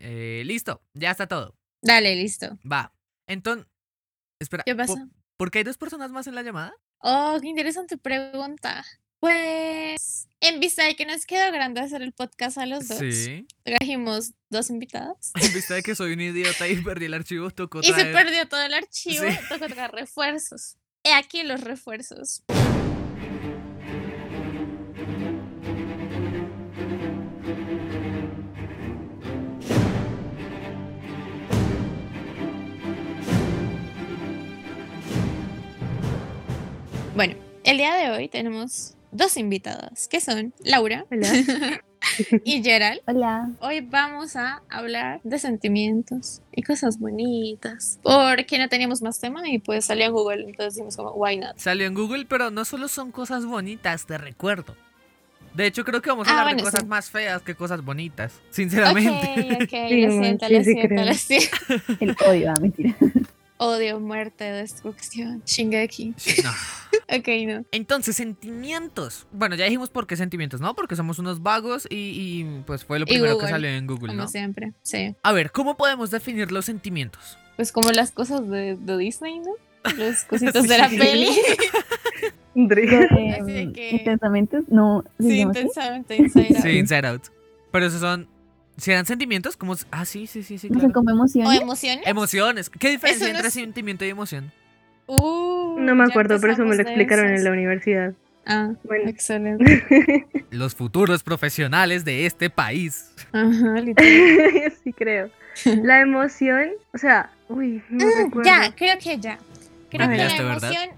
Eh, listo, ya está todo. Dale, listo. Va. Entonces, espera. ¿Qué ¿po- pasó? ¿Por qué hay dos personas más en la llamada? Oh, qué interesante pregunta. Pues, en vista de que nos quedó grande hacer el podcast a los dos, Sí. trajimos dos invitados. En vista de que soy un idiota y perdí el archivo, tocó Y se traer- perdió todo el archivo, Sí. tocó traer refuerzos. He aquí los refuerzos. Bueno, el día de hoy tenemos dos invitadas, que son Laura Hola. y Gerald. Hola. Hoy vamos a hablar de sentimientos y cosas bonitas. Porque no teníamos más tema y pues salió en Google, entonces dijimos como, why not? Salió en Google, pero no solo son cosas bonitas, te recuerdo. De hecho, creo que vamos a Ah, hablar de bueno, cosas sí. más feas que cosas bonitas, sinceramente. Ok, ok, Sí, lo siento, sí, lo sí siento, lo siento. El odio, ah, mentira. Odio, muerte, destrucción, Shingeki. No. Ok, no. Entonces, sentimientos. Bueno, ya dijimos por qué sentimientos, ¿no? Porque somos unos vagos y, y, pues fue lo primero que salió en Google, Como ¿no? siempre, sí. A ver, ¿cómo podemos definir los sentimientos? Pues como las cosas de, de Disney, ¿no? Los cositos Sí. de la peli. Eh, que- Intensamente, no. ¿se sí, intensamente inside out. Sí, Inside Out. Pero esos son. Si eran sentimientos, como. Ah, sí, sí, sí, sí. Como O emociones. emociones. Emociones. ¿Qué diferencia no entre es- sentimiento y emoción? Uh, No me acuerdo, pero eso me lo explicaron en la universidad. Ah, Bueno. excelente. Los futuros profesionales de este país. Ajá, literal. sí creo. La emoción, o sea, uy, no Mm, recuerdo. ya, creo que ya. Creo que la emoción.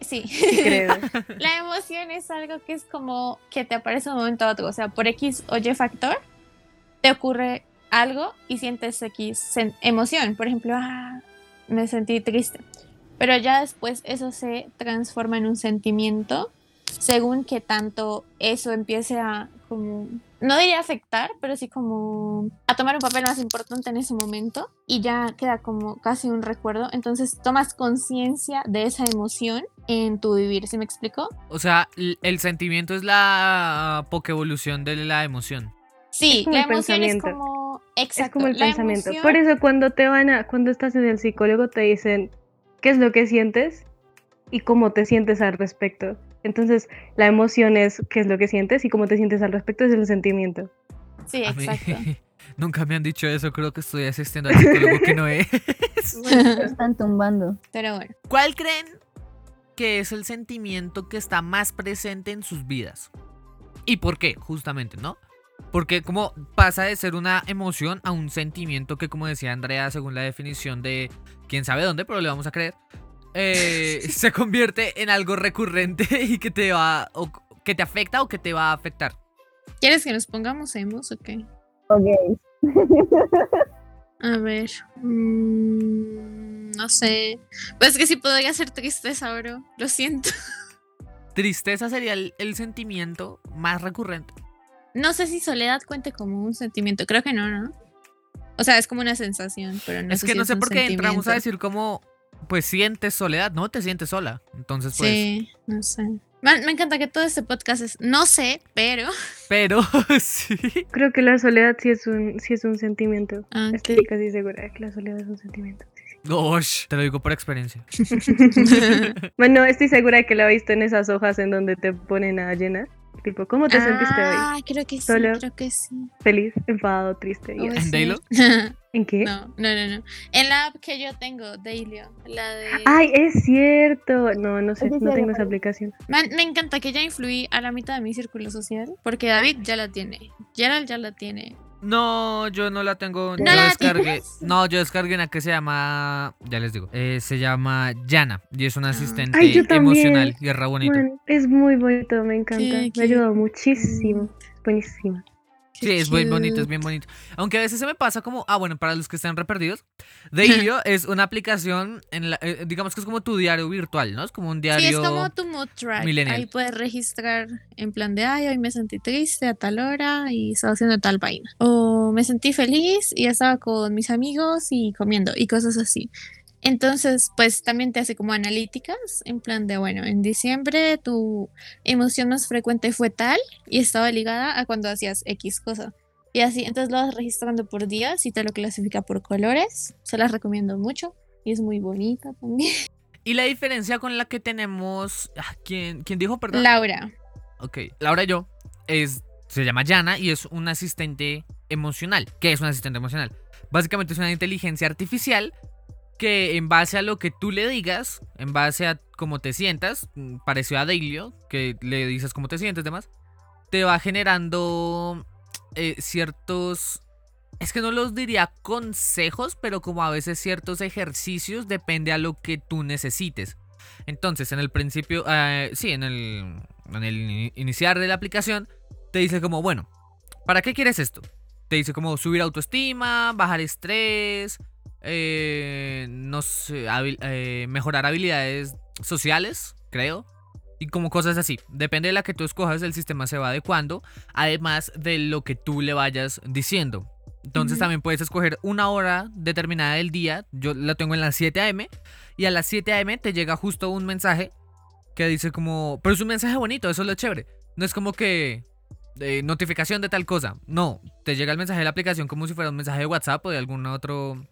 Sí. Sí creo. la emoción es algo que es como que te aparece de un momento a otro. O sea, por X o Y factor, te ocurre algo y sientes X emoción. Por ejemplo, ah, me sentí triste. Pero ya después eso se transforma en un sentimiento según que tanto eso empiece a como no diría afectar, pero sí como a tomar un papel más importante en ese momento y ya queda como casi un recuerdo. Entonces tomas conciencia de esa emoción en tu vivir, ¿sí me explico? O sea, el sentimiento es la pokevolución de la emoción. Sí, como la el emoción es pensamiento. como Es exacto, como el pensamiento. emoción- Por eso cuando te van a, cuando estás en el psicólogo te dicen qué es lo que sientes y cómo te sientes al respecto. Entonces, la emoción es qué es lo que sientes y cómo te sientes al respecto es el sentimiento. Sí, A mí exacto. nunca me han dicho eso, creo que estoy asistiendo al psicólogo que no es. Lo están tumbando. Pero bueno, ¿Cuál creen que es el sentimiento que está más presente en sus vidas? ¿Y por qué? Justamente, ¿no? Porque como pasa de ser una emoción a un sentimiento que, como decía Andrea, según la definición de quién sabe dónde, pero le vamos a creer, eh, se convierte en algo recurrente y que te va, o que te afecta o que te va a afectar. ¿quieres que nos pongamos emos o qué? Ok. A ver, mm, no sé. Pues que sí podría ser tristeza, bro. Lo siento. Tristeza sería el, el sentimiento más recurrente. No sé si soledad cuente como un sentimiento. Creo que no, ¿no? O sea, es como una sensación, pero no es sé que si no es sé por qué entramos a decir como, pues sientes soledad, no te sientes sola. Entonces, pues, Sí, no sé. Me, me encanta que todo este podcast es, no sé, pero... pero sí. Creo que la soledad sí es un, sí es un sentimiento. Ah, Estoy casi segura de que la soledad es un sentimiento. Gosh, te lo digo por experiencia. Bueno, estoy segura de que la he visto en esas hojas en donde te ponen a llenar. Tipo, ¿cómo te sentiste hoy? Ah, creo que sí, Solo. creo que sí. Feliz, enfadado, triste. así. ¿En sí. Daylo? ¿En qué? no, no, no, no. En la app que yo tengo, Dailyo, la de... Ay, es cierto. No, no sé, no tengo esa aplicación. Man, me encanta que ya influí a la mitad de mi círculo social, porque David ya la tiene, Gerald ya la tiene. No, yo no la tengo. ¿No yo la descargué. tienes? No, yo descargué una que se llama. Ya les digo. eh, se llama Yana. Y es una Ah. asistente Ay, yo también. emocional y es re bonito. Es muy bonito, me encanta. Qué me ha ayudado muchísimo. Buenísimo. Sí, es muy bonito, es bien bonito. Aunque a veces se me pasa como, ah, bueno, para los que están re perdidos, Dailyo es una aplicación, en la, eh, digamos que es como tu diario virtual, ¿no? Es como un diario. Sí, es como tu mood track. millennial. Ahí puedes registrar en plan de, ay, hoy me sentí triste a tal hora y estaba haciendo tal vaina. O me sentí feliz y estaba con mis amigos y comiendo y cosas así. Entonces, pues también te hace como analíticas, en plan de, bueno, en diciembre tu emoción más frecuente fue tal y estaba ligada a cuando hacías X cosa. Y así, entonces lo vas registrando por días y te lo clasifica por colores. Se las recomiendo mucho y es muy bonita también. Y la diferencia con la que tenemos. ah, ¿Quién, quién dijo, perdón? Laura. Ok, Laura y yo es, se llama Yana y es un asistente emocional. ¿Qué es un asistente emocional? Básicamente es una inteligencia artificial que en base a lo que tú le digas, en base a cómo te sientas, mm, parecido a Dailio, que le dices cómo te sientes, demás, te va generando eh, ciertos... Es que no los diría consejos, pero como a veces ciertos ejercicios depende a lo que tú necesites. Entonces, en el principio, eh, sí, en el, en el ini- iniciar de la aplicación, te dice como, bueno, ¿para qué quieres esto? Te dice como subir autoestima, bajar estrés, eh, no sé, habil- eh, mejorar habilidades sociales, creo. Y como cosas así. Depende de la que tú escojas, el sistema se va adecuando. Además de lo que tú le vayas diciendo. Entonces también puedes escoger una hora determinada del día. Yo la tengo en las 7 a.m. Y a las 7 a.m. te llega justo un mensaje que dice como... Pero es un mensaje bonito, eso es lo chévere. No es como que... eh, notificación de tal cosa. No, te llega el mensaje de la aplicación como si fuera un mensaje de WhatsApp o de algún otro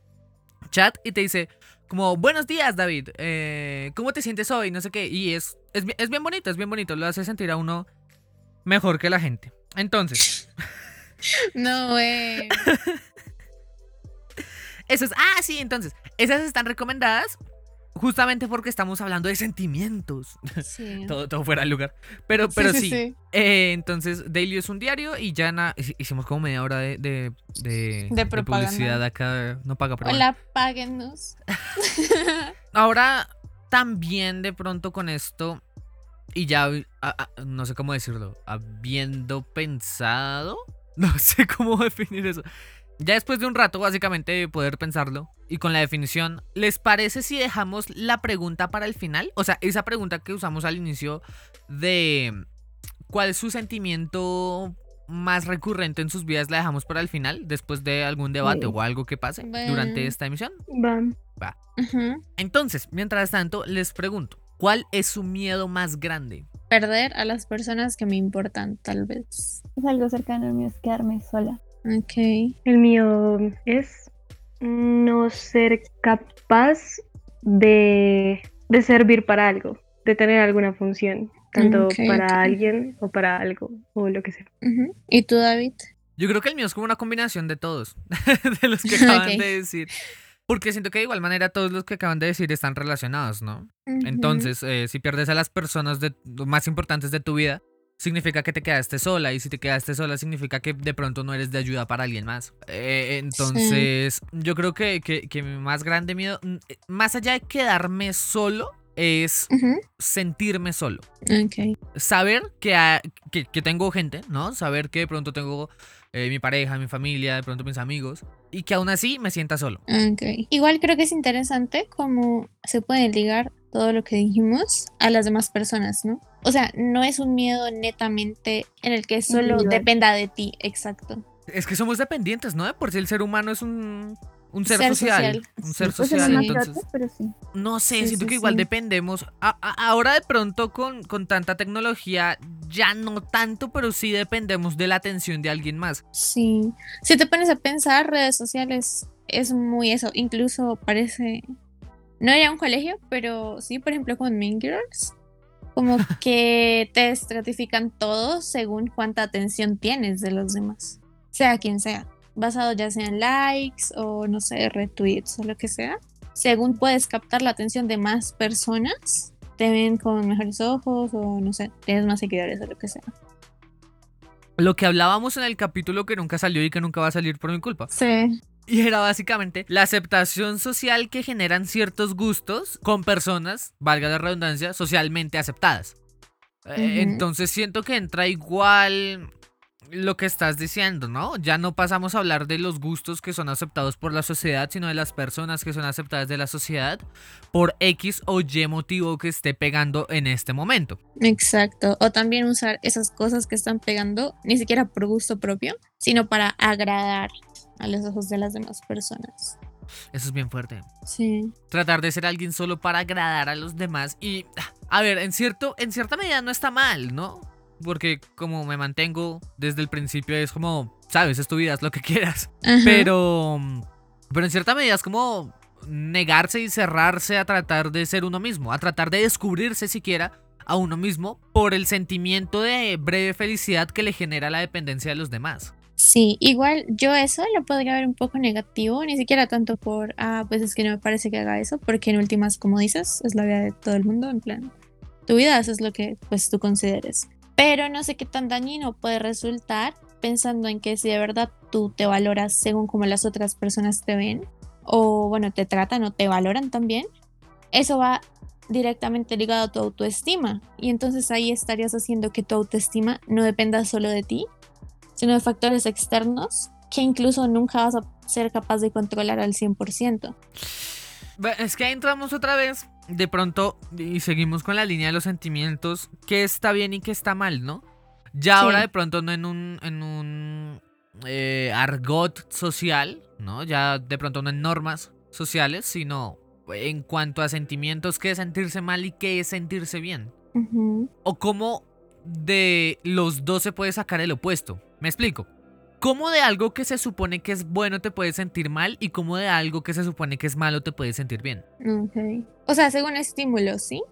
chat y te dice como buenos días David, eh, ¿cómo te sientes hoy? No sé qué. Y es, es, es bien bonito, es bien bonito. Lo hace sentir a uno mejor que la gente. Entonces, No, eh. eso es... Ah, sí, entonces. Esas están recomendadas justamente porque estamos hablando de sentimientos. Sí. todo, todo fuera de lugar. Pero, pero sí. sí. Eh, entonces, Daily es un diario y hic- Hicimos como media hora de, de, de, De propaganda. publicidad acá. No paga, bueno. Hola, páguenos. Ahora, también de pronto con esto, y ya, a- a- no sé cómo decirlo, habiendo pensado, no sé cómo definir eso. Ya después de un rato, básicamente, de poder pensarlo, y con la definición, ¿les parece si dejamos la pregunta para el final? O sea, esa pregunta que usamos al inicio de cuál es su sentimiento más recurrente en sus vidas, la dejamos para el final, después de algún debate Sí. o algo que pase Bueno. durante esta emisión. Va. Ujú. Entonces, mientras tanto, les pregunto, ¿cuál es su miedo más grande? Perder a las personas que me importan, tal vez. Es algo cercano al mío, es quedarme sola. Ok. El mío es no ser capaz de, de servir para algo, de tener alguna función, tanto para alguien o para algo o lo que sea. ¿Y tú, David? Yo creo que el mío es como una combinación de todos, de los que acaban de decir. Porque siento que de igual manera todos los que acaban de decir están relacionados, ¿no? Entonces, eh, si pierdes a las personas de, más importantes de tu vida, significa que te quedaste sola. Y si te quedaste sola, significa que de pronto no eres de ayuda para alguien más. Eh, entonces, yo creo que, que, que mi más grande miedo, mm, eh, más allá de quedarme solo, es sentirme solo. Ok. saber que, que, que tengo gente, ¿no? Saber que de pronto tengo eh, mi pareja, mi familia, de pronto mis amigos, y que aún así me sienta solo. Ok. Igual creo que es interesante cómo se puede ligar todo lo que dijimos a las demás personas, ¿no? O sea, no es un miedo netamente en el que solo Individual. dependa de ti, exacto. Es que somos dependientes, ¿no? De por si el ser humano es un, un ser, Ser social, social. Un ser Sí, Pues social, entonces... fuerte, pero sí. No sé, Sí, siento sí, que igual sí. dependemos. A- a- ahora de pronto con, con tanta tecnología, ya no tanto, pero sí dependemos de la atención de alguien más. Sí. Si te pones a pensar, redes sociales es muy eso. Incluso parece. No era un colegio, pero sí, por ejemplo, con Mean Girls. Como que te estratifican todo según cuánta atención tienes de los demás. Sea quien sea. Basado ya sea en likes o no sé, retweets o lo que sea. Según puedes captar la atención de más personas, te ven con mejores ojos o no sé, tienes más seguidores o lo que sea. Lo que hablábamos en el capítulo que nunca salió y que nunca va a salir por mi culpa. Sí. Y era básicamente la aceptación social que generan ciertos gustos con personas, valga la redundancia, socialmente aceptadas. Eh. Entonces siento que entra igual lo que estás diciendo, ¿no? Ya no pasamos a hablar de los gustos que son aceptados por la sociedad, sino de las personas que son aceptadas de la sociedad por X o Y motivo que esté pegando en este momento. Exacto. O también usar esas cosas que están pegando, ni siquiera por gusto propio, sino para agradar a los ojos de las demás personas. Eso es bien fuerte. Sí. tratar de ser alguien solo para agradar a los demás y a ver, en cierto en cierta medida no está mal, ¿no? Porque como me mantengo desde el principio es como sabes, es tu vida, es lo que quieras. Ajá. Pero, pero en cierta medida es como negarse y cerrarse a tratar de ser uno mismo, a tratar de descubrirse siquiera a uno mismo por el sentimiento de breve felicidad que le genera la dependencia de los demás. Sí, igual yo eso lo podría ver un poco negativo, ni siquiera tanto por, ah, pues es que no me parece que haga eso, porque en últimas, como dices, es la vida de todo el mundo, en plan, tu vida, eso es lo que pues tú consideres. Pero no sé qué tan dañino puede resultar pensando en que si de verdad tú te valoras según como las otras personas te ven, o bueno, te tratan o te valoran también, eso va directamente ligado a tu autoestima. Y entonces ahí estarías haciendo que tu autoestima no dependa solo de ti, sino de factores externos que incluso nunca vas a ser capaz de controlar al 100%. Ve- Es que entramos otra vez, de pronto, y seguimos con la línea de los sentimientos, qué está bien y qué está mal, ¿no? Ya Sí. ahora de pronto no en un, en un eh, argot social, ¿no? Ya de pronto no en normas sociales, sino en cuanto a sentimientos, qué es sentirse mal y qué es sentirse bien. O cómo de los dos se puede sacar el opuesto. Me explico. ¿Cómo de algo que se supone que es bueno te puedes sentir mal y cómo de algo que se supone que es malo te puedes sentir bien? Ok. O sea, según estímulos, ¿sí?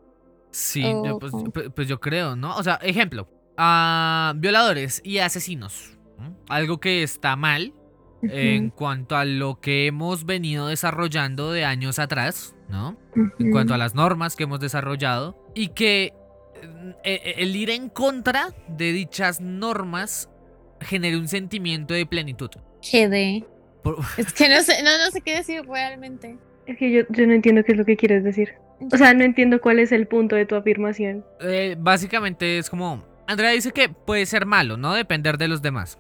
Sí, Oh, yo, pues, oh. pues- pues yo creo, ¿no? O sea, ejemplo, a violadores y asesinos. ¿no? Algo que está mal en cuanto a lo que hemos venido desarrollando de años atrás, ¿no? En cuanto a las normas que hemos desarrollado y que eh, eh, el ir en contra de dichas normas genere un sentimiento de plenitud. GD. Por- Es que no sé, no, no sé qué decir realmente. Es que yo, yo no entiendo qué es lo que quieres decir. O sea, no entiendo cuál es el punto de tu afirmación. eh, básicamente es como... Andrea dice que puede ser malo, ¿no? Depender de los demás.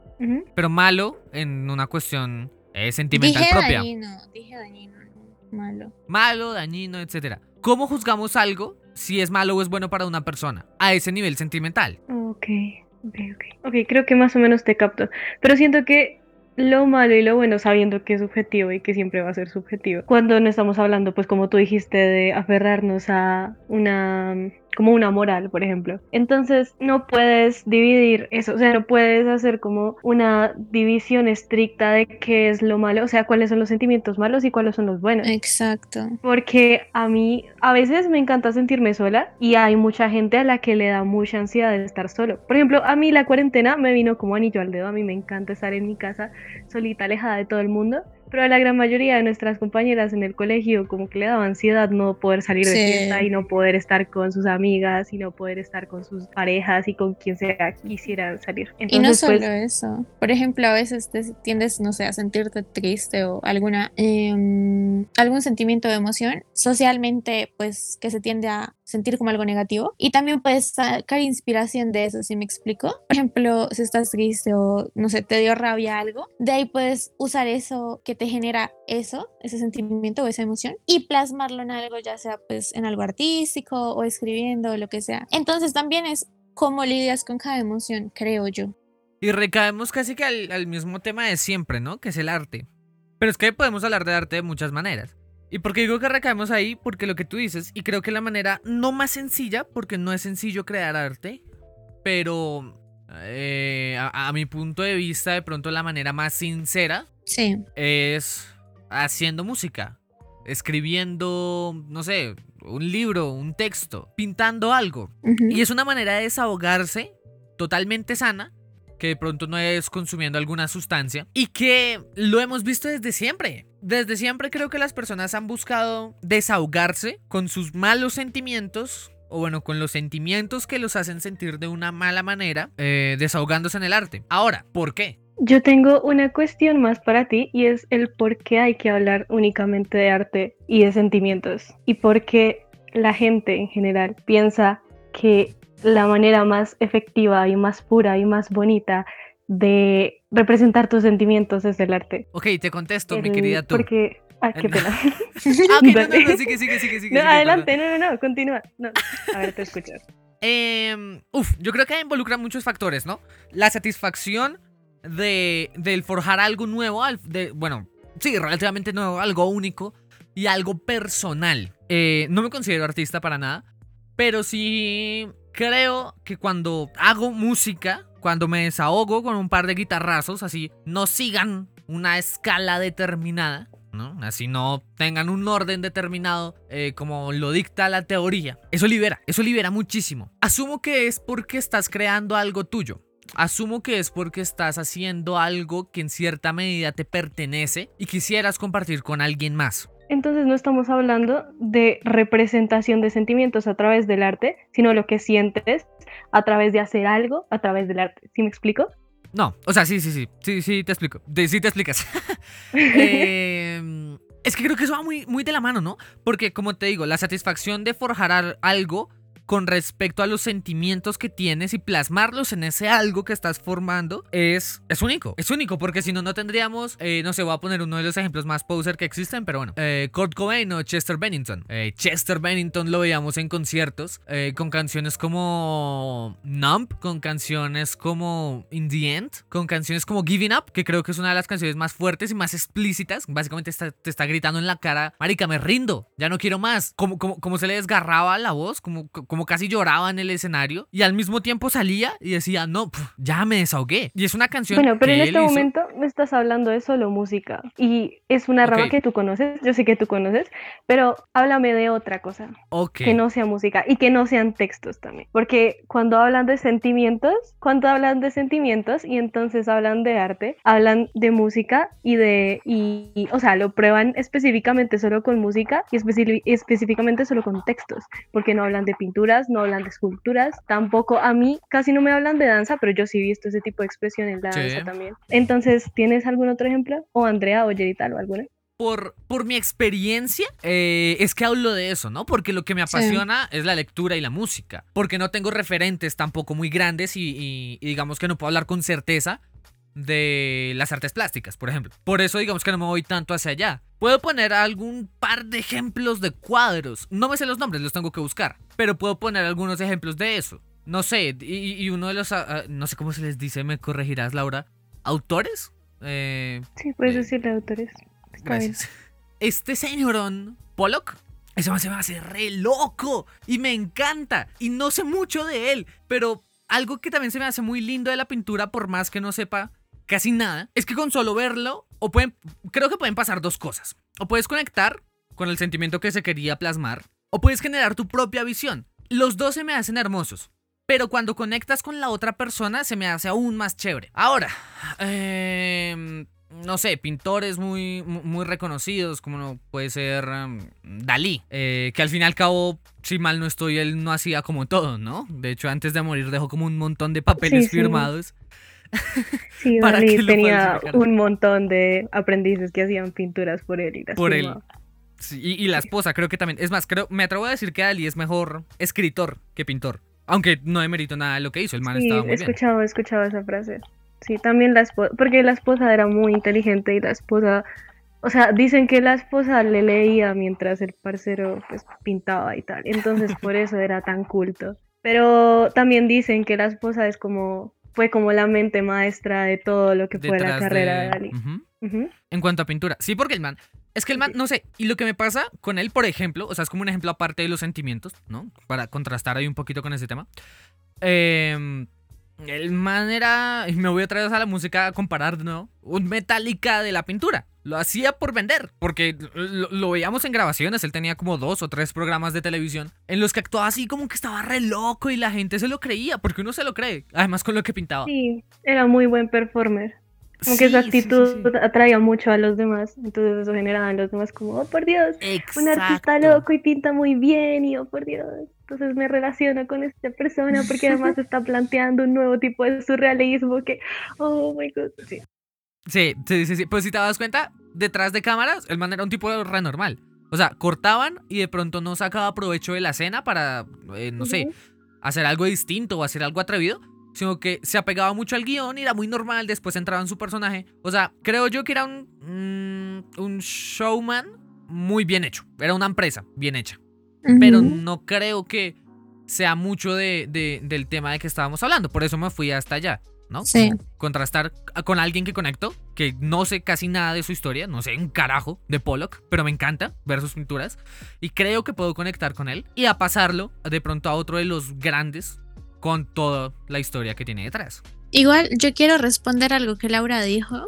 Pero malo en una cuestión eh, sentimental dije propia. dañino, dije dañino, no, malo. Malo, dañino, etcétera. ¿Cómo juzgamos algo si es malo o es bueno para una persona? A ese nivel sentimental. Ok, ok, ok. Ok, creo que más o menos te capto. Pero siento que lo malo y lo bueno, sabiendo que es subjetivo y que siempre va a ser subjetivo. Cuando no estamos hablando, pues como tú dijiste, de aferrarnos a una como una moral, por ejemplo. Entonces, no puedes dividir eso, o sea, no puedes hacer como una división estricta de qué es lo malo, o sea, cuáles son los sentimientos malos y cuáles son los buenos. Exacto. Porque a mí a veces me encanta sentirme sola y hay mucha gente a la que le da mucha ansiedad de estar solo. Por ejemplo, a mí la cuarentena me vino como anillo al dedo. A mí me encanta estar en mi casa solita, alejada de todo el mundo. Pero a la gran mayoría de nuestras compañeras en el colegio como que le daba ansiedad no poder salir de fiesta y no poder estar con sus amigas y no poder estar con sus parejas y con quien sea quisieran salir. Y no Entonces, solo pues, eso. Por ejemplo, a veces te tiendes, no sé, a sentirte triste o alguna em, algún sentimiento de emoción, socialmente, pues que se tiende a sentir como algo negativo. Y también puedes sacar inspiración de eso, si me explico. Por ejemplo, si estás triste o, no sé, te dio rabia algo, de ahí puedes usar eso que te genera eso, ese sentimiento o esa emoción, y plasmarlo en algo, ya sea pues en algo artístico o escribiendo o lo que sea. Entonces también es cómo lidias con cada emoción, creo yo. Y recaemos casi que al, al mismo tema de siempre, ¿no? Que es el arte. Pero es que podemos hablar de arte de muchas maneras. ¿Y por qué digo que recaemos ahí? Porque lo que tú dices, y creo que la manera no más sencilla, porque no es sencillo crear arte, pero eh, a, a mi punto de vista, de pronto la manera más sincera Sí, es haciendo música, escribiendo, no sé, un libro, un texto, pintando algo. Y es una manera de desahogarse totalmente sana, que de pronto no es consumiendo alguna sustancia, y que lo hemos visto desde siempre. Desde siempre creo que las personas han buscado desahogarse con sus malos sentimientos. O bueno, con los sentimientos que los hacen sentir de una mala manera, eh, desahogándose en el arte. Ahora, ¿por qué? Yo tengo una cuestión más para ti y es el por qué hay que hablar únicamente de arte y de sentimientos y por qué la gente en general piensa que la manera más efectiva y más pura y más bonita de representar tus sentimientos es el arte. Ok, te contesto, mi querida tú. Porque... Ah, qué El- pena. Ah, ok, no, no, no, sigue, sigue, sigue, sigue. No, sigue, adelante, no, no, no, continúa. No. A ver, te escucho. Eh, uf, yo creo que involucra muchos factores, ¿no? La satisfacción de, del forjar algo nuevo, de, bueno, sí, relativamente nuevo, algo único y algo personal. Eh, no me considero artista para nada, pero sí creo que cuando hago música, cuando me desahogo con un par de guitarrazos, así no sigan una escala determinada, ¿no? Así no tengan un orden determinado eh, como lo dicta la teoría. Eso libera, eso libera muchísimo. Asumo que es porque estás creando algo tuyo. Asumo que es porque estás haciendo algo que en cierta medida te pertenece y quisieras compartir con alguien más. Entonces no estamos hablando de representación de sentimientos a través del arte, sino lo que sientes a través de hacer algo a través del arte. ¿Sí me explico? No, o sea, sí, sí, sí, sí, sí, te explico. De- sí te explicas. Eh, es que creo que eso va muy, muy de la mano, ¿no? Porque, como te digo, la satisfacción de forjar al- algo con respecto a los sentimientos que tienes y plasmarlos en ese algo que estás formando es, es único. Es único, porque si no, no tendríamos, eh, no sé, voy a poner uno de los ejemplos más poser que existen, pero bueno, eh, Kurt Cobain o Chester Bennington. Eh, Chester Bennington lo veíamos en conciertos eh, con canciones como Numb, con canciones como In the End, con canciones como Giving Up, que creo que es una de las canciones más fuertes y más explícitas. Básicamente te está gritando en la cara, Marica, me rindo, ya no quiero más. Como, como, como se le desgarraba la voz, casi lloraba en el escenario y al mismo tiempo salía y decía, no, ya me desahogué. Y es una canción Bueno, pero que en este hizo- momento me estás hablando de solo música y es una rama Ok. que tú conoces, yo sé que tú conoces, pero háblame de otra cosa, Ok. que no sea música y que no sean textos también, porque cuando hablan de sentimientos, cuando hablan de sentimientos y entonces hablan de arte, hablan de música y de, y, y, o sea, lo prueban específicamente solo con música y específicamente solo con textos, porque no hablan de no hablan de esculturas, tampoco a mí casi no me hablan de danza, pero yo sí he visto ese tipo de expresión en la Sí. danza también. Entonces, ¿tienes algún otro ejemplo? O Andrea o Yerital o alguna. por, por mi experiencia, eh, es que hablo de eso, ¿no? Porque lo que me Sí. apasiona es la lectura y la música. Porque no tengo referentes tampoco muy grandes y, y- y digamos que no puedo hablar con certeza de las artes plásticas, por ejemplo. Por eso digamos que no me voy tanto hacia allá. Puedo poner algún par de ejemplos de cuadros. No me sé los nombres, los tengo que buscar. Pero puedo poner algunos ejemplos de eso. No sé, y, y uno de los, ah, ah, no sé cómo se les dice, me corregirás, Laura. ¿Autores? Eh, Sí, puedes Eh, decirle autores. Está bien. Gracias. Este señorón, Pollock, ese man se me hace re loco y me encanta. Y no sé mucho de él, pero algo que también se me hace muy lindo de la pintura, por más que no sepa casi nada, es que con solo verlo, o pueden, creo que pueden pasar dos cosas. O puedes conectar con el sentimiento que se quería plasmar, o puedes generar tu propia visión. Los dos se me hacen hermosos. Pero cuando conectas con la otra persona se me hace aún más chévere. Ahora, em, no sé, pintores muy, mu- muy reconocidos, como no puede ser em, Dalí, eh, que al fin y al cabo, si mal no estoy, él no hacía como todo, ¿no? De hecho, antes de morir dejó como un montón de papeles sí. firmados. Sí, para Dalí que lo tenía un montón de aprendices que hacían pinturas por él y las Por él. Sí, y, y la esposa creo que también. Es más, creo, me atrevo a decir que Dalí es mejor escritor que pintor. Aunque no demerito nada de lo que hizo, el man Sí, estaba he muy bien. escuchado, he escuchado esa frase. Sí, también la esposa, porque la esposa era muy inteligente y la esposa, o sea, dicen que la esposa le leía mientras el parcero pues pintaba y tal, entonces por eso era tan culto. Pero también dicen que la esposa es como, fue como la mente maestra de todo lo que fue la carrera de, de- Dalí. En cuanto a pintura. Sí, porque el man. Es que el man, no sé. Y lo que me pasa con él, por ejemplo, o sea, es como un ejemplo aparte de los sentimientos, ¿no? Para contrastar ahí un poquito con ese tema. Eh, el man era. Y me voy otra vez a la música a comparar, ¿no? Un Metallica de la pintura. Lo hacía por vender. Porque lo, lo veíamos en grabaciones. Él tenía como dos o tres programas de televisión. En los que actuaba así como que estaba re loco. Y la gente se lo creía. Porque uno se lo cree. Además, con lo que pintaba. Sí, era muy buen performer. Como que Sí, su sí, sí, actitud sí. atraía mucho a los demás, entonces eso generaba en los demás como, oh por Dios, un artista Exacto. loco y pinta muy bien y oh por Dios, entonces me relaciono con esta persona porque además está planteando un nuevo tipo de surrealismo que, oh my god, sí. Sí, sí, sí, sí. Pues si te das cuenta, detrás de cámaras, el man era un tipo re normal. O sea, cortaban y de pronto no sacaba provecho de la escena para, eh, no sé, hacer algo distinto o hacer algo atrevido, sino que se apegaba mucho al guion y era muy normal, después entraba en su personaje. O sea, creo yo que era un, mm, un showman muy bien hecho. Era una empresa bien hecha. Pero no creo que sea mucho de, de- del tema de que estábamos hablando. Por eso me fui hasta allá, ¿no? Sí. Contrastar con alguien que conecto, que no sé casi nada de su historia, no sé un carajo de Pollock, pero me encanta ver sus pinturas. Y creo que puedo conectar con él y a pasarlo de pronto a otro de los grandes con toda la historia que tiene detrás. Igual yo quiero responder algo que Laura dijo,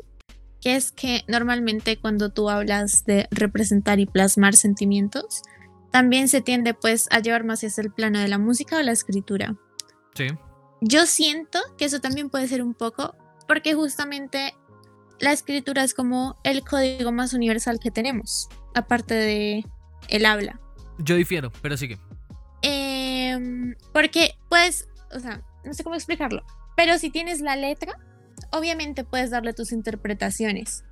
que es que normalmente cuando tú hablas de representar y plasmar sentimientos, también se tiende pues a llevar más hacia el plano de la música o la escritura. Sí. Yo siento que eso también puede ser un poco porque justamente la escritura es como el código más universal que tenemos, aparte de el habla. Yo difiero, pero sigue. Em, porque pues, o sea, no sé cómo explicarlo, pero si tienes la letra, obviamente puedes darle tus interpretaciones,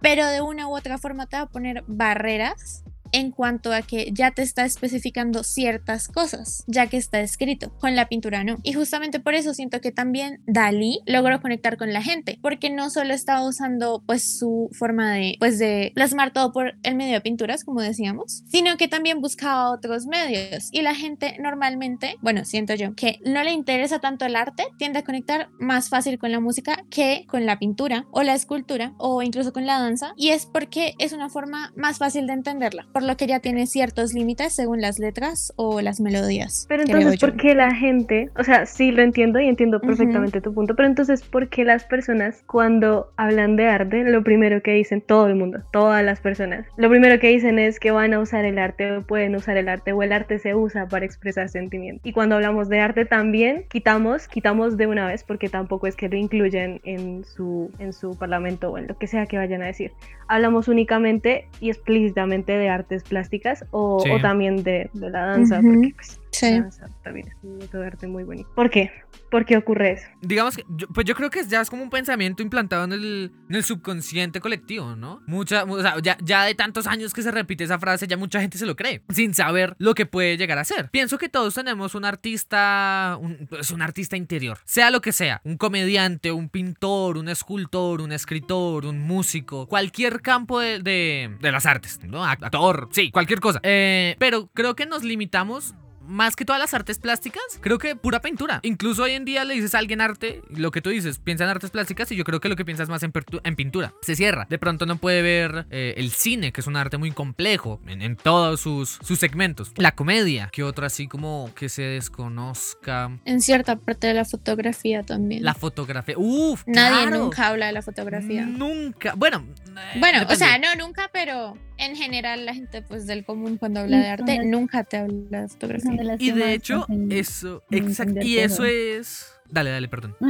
pero de una u otra forma te va a poner barreras en cuanto a que ya te está especificando ciertas cosas, ya que está escrito. Con la pintura no. Y justamente por eso siento que también Dalí logró conectar con la gente, porque no solo estaba usando pues su forma de pues de plasmar todo por el medio de pinturas, como decíamos, sino que también buscaba otros medios y la gente normalmente, bueno, siento yo, que no le interesa tanto el arte, tiende a conectar más fácil con la música que con la pintura o la escultura o incluso con la danza y es porque es una forma más fácil de entenderla lo que ya tiene ciertos límites según las letras o las melodías. Pero entonces, ¿por qué la gente, o sea, sí lo entiendo y entiendo perfectamente tu punto, pero entonces, ¿por qué las personas cuando hablan de arte, lo primero que dicen, todo el mundo, todas las personas, lo primero que dicen es que van a usar el arte o pueden usar el arte o el arte se usa para expresar sentimientos? Y cuando hablamos de arte también quitamos, quitamos de una vez porque tampoco es que lo incluyen en su, en su parlamento o en lo que sea que vayan a decir. Hablamos únicamente y explícitamente de arte plásticas o, también de, la danza, porque pues, danza también es un método de arte muy bonito. ¿Por qué? ¿Por qué ocurre eso? Digamos que, pues yo creo que ya es como un pensamiento implantado en el, en el subconsciente colectivo, ¿no? Mucha, o sea, ya, ya, de tantos años que se repite esa frase, ya mucha gente se lo cree, sin saber lo que puede llegar a ser. Pienso que todos tenemos un artista, un, pues un artista interior, sea lo que sea, un comediante, un pintor, un escultor, un escritor, un músico, cualquier campo de, de, de las artes, ¿no? Actor, sí, cualquier cosa. Eh, pero creo que nos limitamos más que todas las artes plásticas, creo que pura pintura. Incluso hoy en día le dices a alguien arte, lo que tú dices, piensa en artes plásticas y yo creo que lo que piensas más en, en pintura. Se cierra. De pronto no puede ver eh, el cine, que es un arte muy complejo en, todos sus, sus segmentos. La comedia, que otro así como que se desconozca. En cierta parte de la fotografía también. La fotografía. Uf. Nadie nunca habla de la fotografía. Nunca. Bueno. Eh, bueno, o sea, no nunca, pero en general la gente pues del común cuando habla de arte nunca te habla de fotografía. Y de hecho, eso, exacto, y eso es... Dale, dale, perdón. No,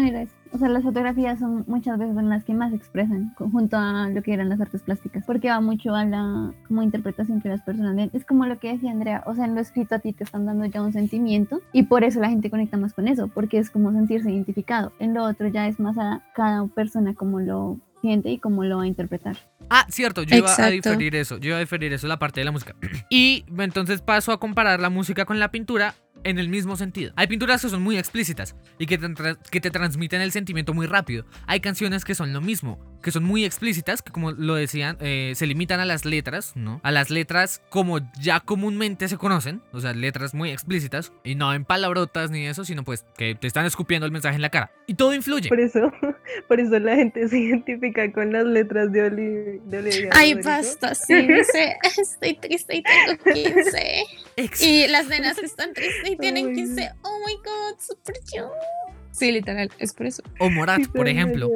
O sea, las fotografías son muchas veces las que más expresan junto a lo que eran las artes plásticas, porque va mucho a la como interpretación que las personas ven. Es como lo que decía Andrea, o sea, en lo escrito a ti te están dando ya un sentimiento y por eso la gente conecta más con eso, porque es como sentirse identificado. En lo otro ya es más a cada persona como lo y cómo lo va a interpretar. Ah, cierto, yo iba a diferir eso, yo iba a diferir eso, la parte de la música. Y entonces paso a comparar la música con la pintura en el mismo sentido. Hay pinturas que son muy explícitas y que te, que te transmiten el sentimiento muy rápido. Hay canciones que son lo mismo, que son muy explícitas, que como lo decían, eh, se limitan a las letras, ¿no? A las letras como ya comúnmente se conocen, o sea, letras muy explícitas, y no en palabrotas ni eso, sino pues que te están escupiendo el mensaje en la cara. Y todo influye. Por eso, por eso la gente se identifica con las letras de Olivia. Ay, basta, sí, sé, estoy triste y tengo 15. Y las nenas están tristes y tienen 15. Oh my god, super yo. Sí, literal, es por eso. O Morat, por ejemplo.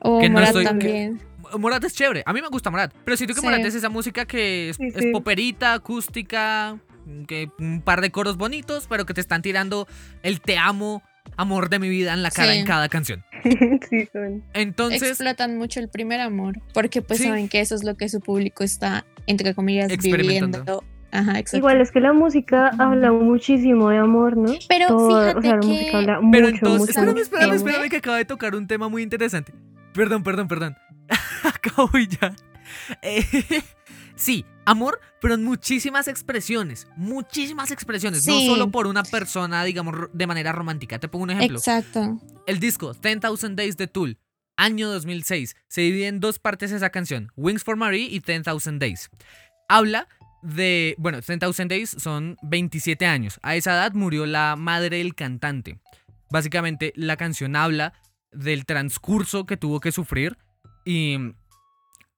O Morat también. Morat es chévere. A mí me gusta Morat. Pero siento que Morat es esa música que es, poperita, acústica, que un par de coros bonitos, pero que te están tirando el te amo, amor de mi vida en la cara en cada canción. sí, son. Entonces. Explotan mucho el primer amor, porque pues saben que eso es lo que su público está, entre comillas, viviendo Igual es que la música habla muchísimo de amor, ¿no? Pero fíjate o sea, la que... música habla Pero mucho, entonces, mucho, espérame, espérame, espérame, que acaba de tocar un tema muy interesante. Perdón, perdón, perdón. Acabo ya. Eh, sí, amor, pero en muchísimas expresiones. Muchísimas expresiones. No solo por una persona, digamos, de manera romántica. Te pongo un ejemplo. Exacto. El disco 10,000 Days de Tool, año 2006. Se divide en dos partes esa canción: Wings for Marie y 10,000 Days. Habla de, bueno, 10,000 Days son 27 años. A esa edad murió la madre del cantante. Básicamente la canción habla del transcurso que tuvo que sufrir y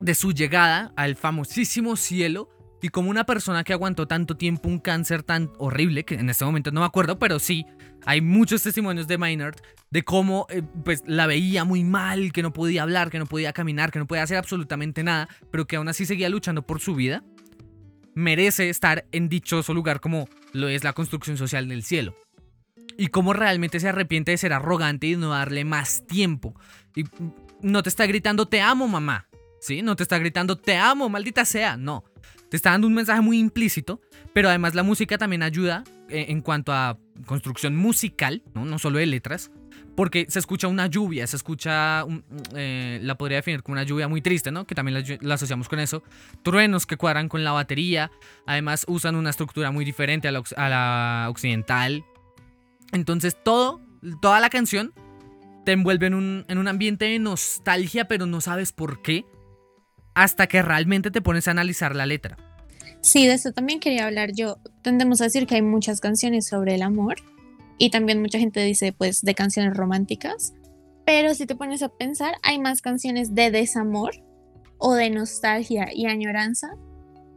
de su llegada al famosísimo cielo, Y como una persona que aguantó tanto tiempo un cáncer tan horrible, que en este momento no me acuerdo, pero sí, hay muchos testimonios de Maynard de cómo eh, pues la veía muy mal, que no podía hablar, que no podía caminar, que no podía hacer absolutamente nada, pero que aún así seguía luchando por su vida, merece estar en dichoso lugar como lo es la construcción social del cielo. Y cómo realmente se arrepiente de ser arrogante y no darle más tiempo. Y no te está gritando te amo mamá, ¿sí? No te está gritando te amo, maldita sea, no te está dando un mensaje muy implícito, pero además la música también ayuda eh, en cuanto a construcción musical, ¿no? no solo de letras, porque se escucha una lluvia, se escucha, eh, la podría definir como una lluvia muy triste, ¿no? Que también la, asociamos con eso. Truenos que cuadran con la batería, además usan una estructura muy diferente a la, occidental. Entonces todo, toda la canción te envuelve en un, en un ambiente de nostalgia, pero no sabes por qué hasta que realmente te pones a analizar la letra. Sí, de eso también quería hablar yo. Tendemos a decir que hay muchas canciones sobre el amor y también mucha gente dice pues de canciones románticas, pero si te pones a pensar hay más canciones de desamor o de nostalgia y añoranza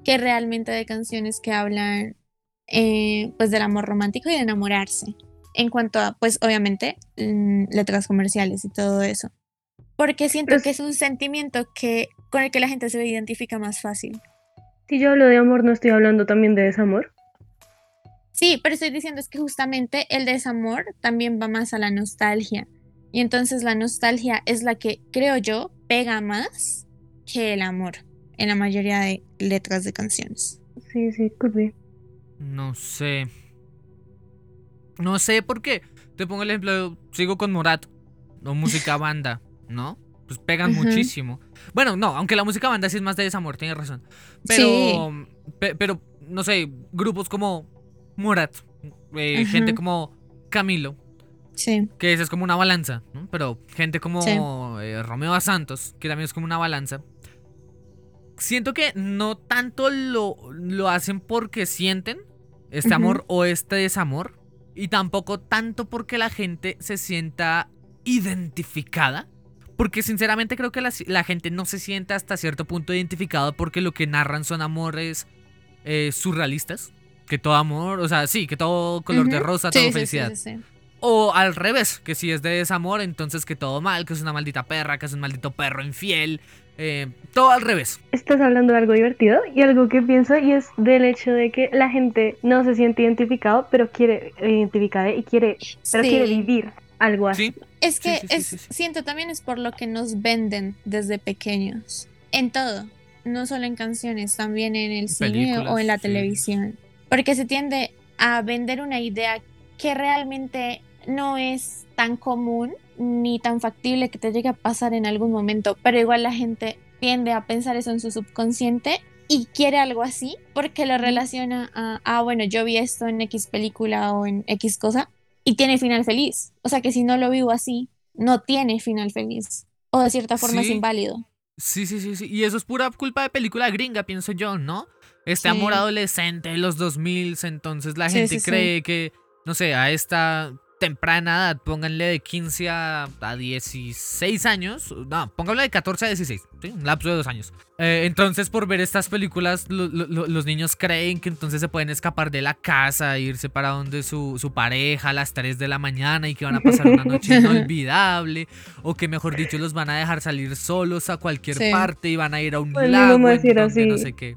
que realmente de canciones que hablan eh, pues del amor romántico y de enamorarse en cuanto a pues obviamente letras comerciales y todo eso porque siento que es un sentimiento que con el que la gente se identifica más fácil. Si yo hablo de amor, no estoy hablando también de desamor. Sí, pero estoy diciendo es que justamente el desamor también va más a la nostalgia. Y entonces la nostalgia es la que, creo yo, pega más que el amor en la mayoría de letras de canciones. Sí, sí, could be. No sé. No sé por qué. Te pongo el ejemplo, sigo con Morat, o música banda, ¿no? pues pegan muchísimo. Bueno, no, aunque la música banda sí es más de desamor, tienes razón. Pero, pero, no sé, grupos como Murat, eh, gente como Camilo. Sí. Que esa es como una balanza, ¿no? Pero gente como eh, Romeo a Santos, que también es como una balanza. Siento que no tanto lo, lo hacen porque sienten este amor o este desamor. Y tampoco tanto porque la gente se sienta identificada porque sinceramente creo que la, gente no se siente hasta cierto punto identificado porque lo que narran son amores eh, surrealistas. Que todo amor, o sea, sí, que todo color de rosa, todo felicidad. o al revés, que si es de desamor, entonces que todo mal, que es una maldita perra, que es un maldito perro infiel. Eh, todo al revés. Estás hablando de algo divertido y algo que pienso y es del hecho de que la gente no se siente identificado, pero quiere identificada y quiere, pero quiere vivir algo así. Es que es, siento también es por lo que nos venden desde pequeños. En todo. No solo en canciones, también en el cine o en la televisión. Porque se tiende a vender una idea que realmente no es tan común ni tan factible que te llegue a pasar en algún momento, pero igual la gente tiende a pensar eso en su subconsciente y quiere algo así porque lo relaciona a, ah, bueno, yo vi esto en X película o en X cosa y tiene final feliz. O sea que si no lo vivo así, no tiene final feliz. O de cierta forma es inválido. Sí, sí, sí, sí. Y eso es pura culpa de película gringa, pienso yo, ¿no? Este amor adolescente de los 2000, entonces la gente cree que, no sé, a esta temprana edad, pónganle de 15 a, 16 años, no, pónganle de 14 a 16, un lapso de dos años. Eh, entonces, por ver estas películas, los niños creen que entonces se pueden escapar de la casa, irse para donde su, su, pareja a las 3 de la mañana y que van a pasar una noche inolvidable, o que mejor dicho, los van a dejar salir solos a cualquier parte y van a ir a un pues lago, no sé qué.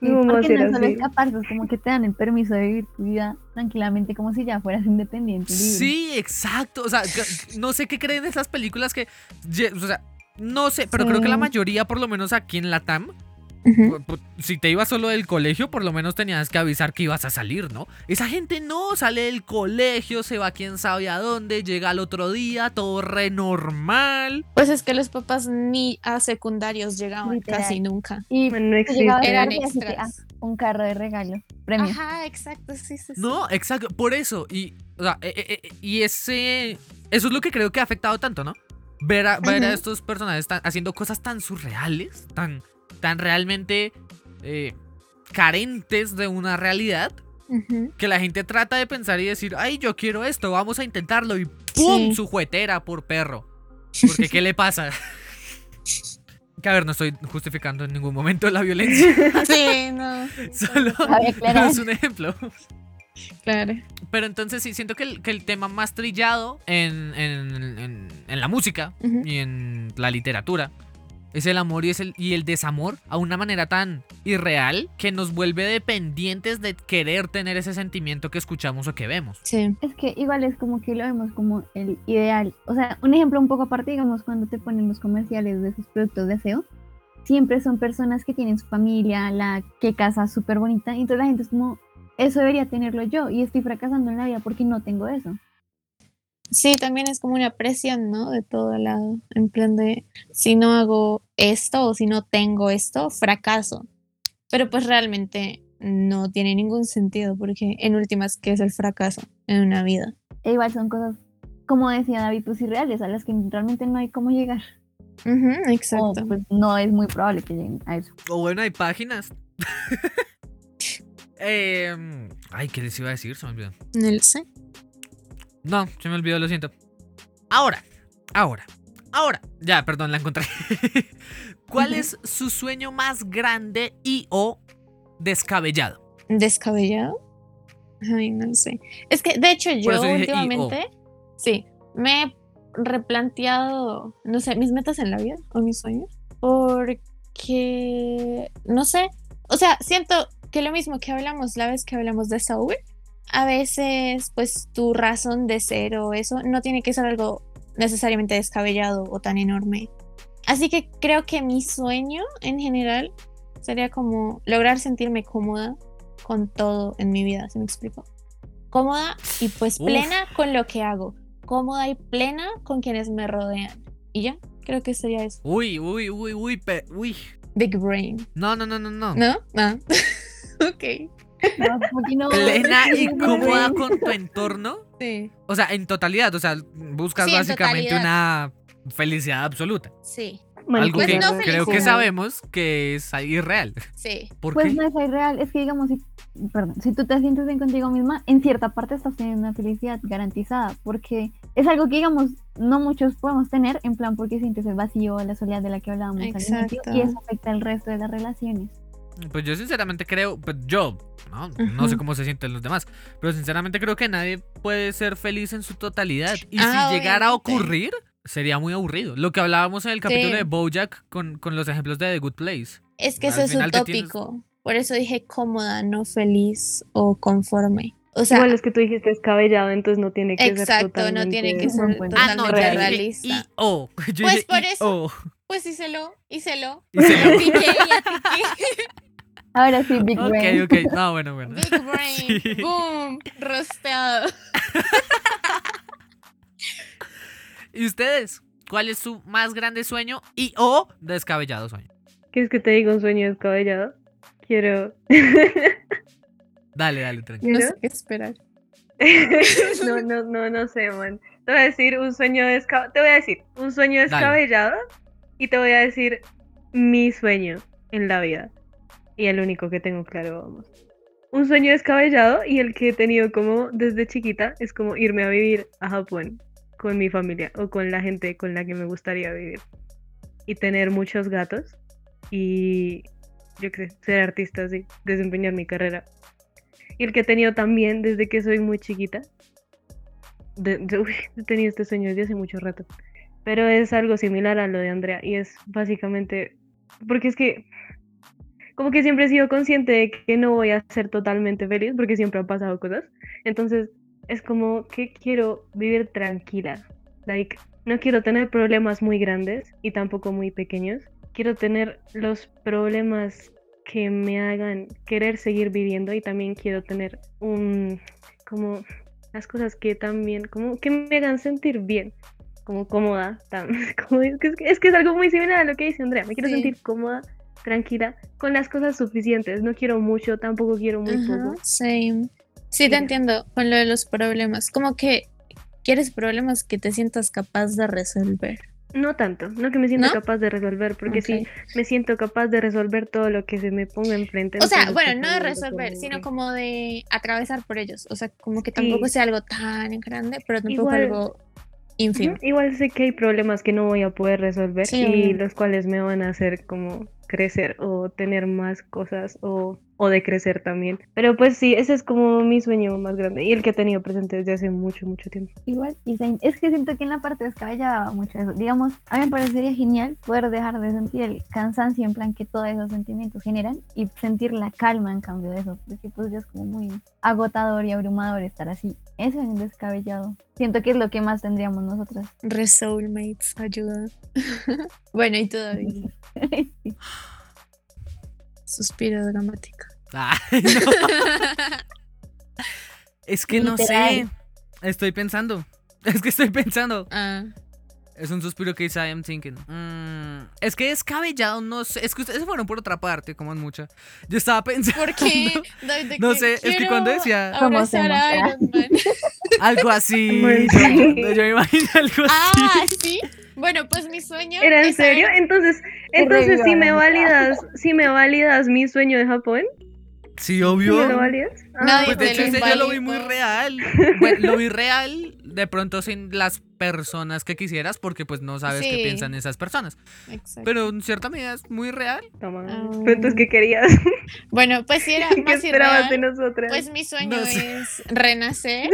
No, porque no solo escaparse, es como que te dan el permiso de vivir tu vida tranquilamente como si ya fueras independiente. Sí, exacto. O sea, no sé qué creen esas películas que. O sea, no sé, pero creo que la mayoría, por lo menos aquí en si te ibas solo del colegio, por lo menos tenías que avisar que ibas a salir, ¿no? Esa gente no sale del colegio, se va quién sabe a dónde, llega al otro día, todo re normal. Pues es que los papás ni a secundarios llegaban casi nunca. Y no eran extras. Un carro de regalo, premio. Ajá, exacto, sí, sí, No, exacto, por eso. Y, o sea, eh, eh, eh, y ese. Eso es lo que creo que ha afectado tanto, ¿no? Ver a, ver a estos personajes haciendo cosas tan surreales, tan tan realmente eh, carentes de una realidad que la gente trata de pensar y decir, ay, yo quiero esto, vamos a intentarlo y ¡pum! Su juetera por perro. Porque ¿qué le pasa? Que a ver, no estoy justificando en ningún momento la violencia. Sí, no. Solo es un ejemplo. Claro. Pero entonces sí, siento que el, que el tema más trillado en, en- en- en la música y en la literatura es el amor y, es el, y el desamor a una manera tan irreal que nos vuelve dependientes de querer tener ese sentimiento que escuchamos o que vemos. Sí. Es que igual es como que lo vemos como el ideal. O sea, un ejemplo un poco aparte, digamos, cuando te ponen los comerciales de esos productos de aseo, siempre son personas que tienen su familia, la que casa súper bonita, y entonces la gente es como, eso debería tenerlo yo, y estoy fracasando en la vida porque no tengo eso. Sí, también es como una presión, ¿no? De todo lado. En plan de, si no hago esto o si no tengo esto, fracaso. Pero pues realmente no tiene ningún sentido porque en últimas, ¿qué es el fracaso en una vida? E igual son cosas, como decía David, pues irreales, a las que realmente no hay cómo llegar. O exacto. pues no es muy probable que lleguen a eso. O bueno, hay páginas. Em, ay, ¿qué les iba a decir? Se me olvidó. No lo sé. No, se me olvidó, lo siento. Ahora, ahora, ahora. Ya, perdón, la encontré. ¿Cuál es su sueño más grande y o descabellado? ¿Descabellado? Ay, no sé. Es que, de hecho, yo últimamente, sí, me he replanteado, no sé, mis metas en la vida o mis sueños, porque, no sé, o sea, siento que lo mismo que hablamos la vez que hablamos de Saúl, a veces, pues, tu razón de ser o eso no tiene que ser algo necesariamente descabellado o tan enorme. Así que creo que mi sueño en general sería como lograr sentirme cómoda con todo en mi vida, ¿se me explico? Cómoda y pues Uf. plena con lo que hago. Cómoda y plena con quienes me rodean. Y ya, creo que sería eso. Uy, uy, uy, uy, pe- uy. Big brain. No, no, no, no, no. ¿No? No. ok. No, no- Plena y cómoda con tu entorno. Sí. O sea, en totalidad. O sea, buscas Sí, en básicamente una felicidad absoluta. Sí. Algo Pues que no creo que sabemos que es irreal. Sí. ¿Por Pues qué? no es irreal, es que digamos, si, perdón, si tú te sientes bien contigo misma, en cierta parte estás teniendo una felicidad garantizada, porque es algo que digamos, no muchos podemos tener, en plan porque sientes el vacío, la soledad de la que hablábamos al inicio, y eso afecta al resto de las relaciones. Pues yo sinceramente creo, pues yo, ¿no? No sé cómo se sienten los demás, pero sinceramente creo que nadie puede ser feliz en su totalidad. Y Ah, si llegara a ocurrir, sería muy aburrido. Lo que hablábamos en el capítulo Sí. de Bojack con, con los ejemplos de The Good Place. Es que Al eso es te tienes- utópico. Por eso dije cómoda, no feliz o conforme. O sea, Igual es que tú dijiste descabellado, entonces no tiene que ser exacto, no tiene que ser punto. Ah, no, totalmente realista. I O. Yo Pues dije por eso. O. Pues hícelo, hícelo. Hícelo. Y piqué, y atiqué. Ahora sí, Big Ok, Brain. ok. No, bueno, bueno. Big brain. Sí. Boom. Rosteado. ¿Y ustedes? ¿Cuál es su más grande sueño y o descabellado sueño? ¿Quieres que te diga un sueño descabellado? Quiero. Dale, dale, tranquilo. No sé qué esperar. no, no, no, no sé, man. Te voy a decir un sueño descabellado. Te voy a decir un sueño Dale. descabellado y te voy a decir mi sueño en la vida. Y el único que tengo claro, vamos. Un sueño descabellado y el que he tenido como desde chiquita es como irme a vivir a Japón con mi familia o con la gente con la que me gustaría vivir. Y tener muchos gatos y yo qué sé, ser artista, sí, desempeñar mi carrera. Y el que he tenido también desde que soy muy chiquita. De, de- uy, he tenido este sueño desde hace mucho rato. Pero es algo similar a lo de Andrea. Y es básicamente. Porque es que. Como que siempre he sido consciente de que no voy a ser totalmente feliz. Porque siempre han pasado cosas. Entonces es como que quiero vivir tranquila. Like, no quiero tener problemas muy grandes y tampoco muy pequeños. Quiero tener los problemas que me hagan querer seguir viviendo y también quiero tener un como las cosas que también como que me hagan sentir bien como cómoda como es, que, es que- es que es algo muy similar a lo que dice Andrea me quiero Sí. sentir cómoda tranquila con las cosas suficientes no quiero mucho tampoco quiero muy Ajá, poco same. Sí, te entiendo con lo de los problemas. Como que quieres problemas que te sientas capaz de resolver. no tanto no que me siento ¿No? capaz de resolver porque sí me siento capaz de resolver todo lo que se me ponga enfrente O sea, bueno, no de resolver, como sino como de atravesar por ellos. O sea, como que tampoco Sí. sea algo tan grande, pero tampoco Igual- algo ínfimo. Igual sé que hay problemas que no voy a poder resolver Sí, y los cuales me van a hacer como crecer o tener más cosas o, o de crecer también. Pero pues sí, ese es como mi sueño más grande y el que he tenido presente desde hace mucho, mucho tiempo. Igual, y es que siento que en la parte descabellada va mucho eso. Digamos, a mí me parecería genial poder dejar de sentir el cansancio en plan que todos esos sentimientos generan y sentir la calma en cambio de eso, porque pues ya es como muy agotador y abrumador estar así. Eso es descabellado. Siento que es lo que más tendríamos nosotras. Re soulmates, ayuda. bueno, y. Sí. Suspiro dramático. Ay, no. Es que no sé. Estoy pensando. Es que estoy pensando. Ah, Es un suspiro que dice I am thinking. Mm, es que descabellado, no sé. Es que ustedes fueron por otra parte, como en mucha. Yo estaba pensando. ¿Por qué? No sé, es que cuando decía- Abrazar a Somos Iron Man. Algo así. Yo, me imagino algo Ah, así. sí. Bueno, pues mi sueño. ¿Era en serio? Entonces, entonces si me reviva la validas, si me validas mi sueño de Japón, Sí, ¿sí obvio. me lo validas? Ah, Nadie Pues de hecho, ese yo lo vi muy real. Bueno, lo vi real, de pronto sin las personas que quisieras, porque pues no sabes qué Sí. piensan esas personas. Exacto. Pero en cierta medida es muy real. Toma. Ah. Pero entonces, ¿qué querías? Bueno, pues si era ¿Qué más esperabas de nosotras? pues mi sueño No sé. es renacer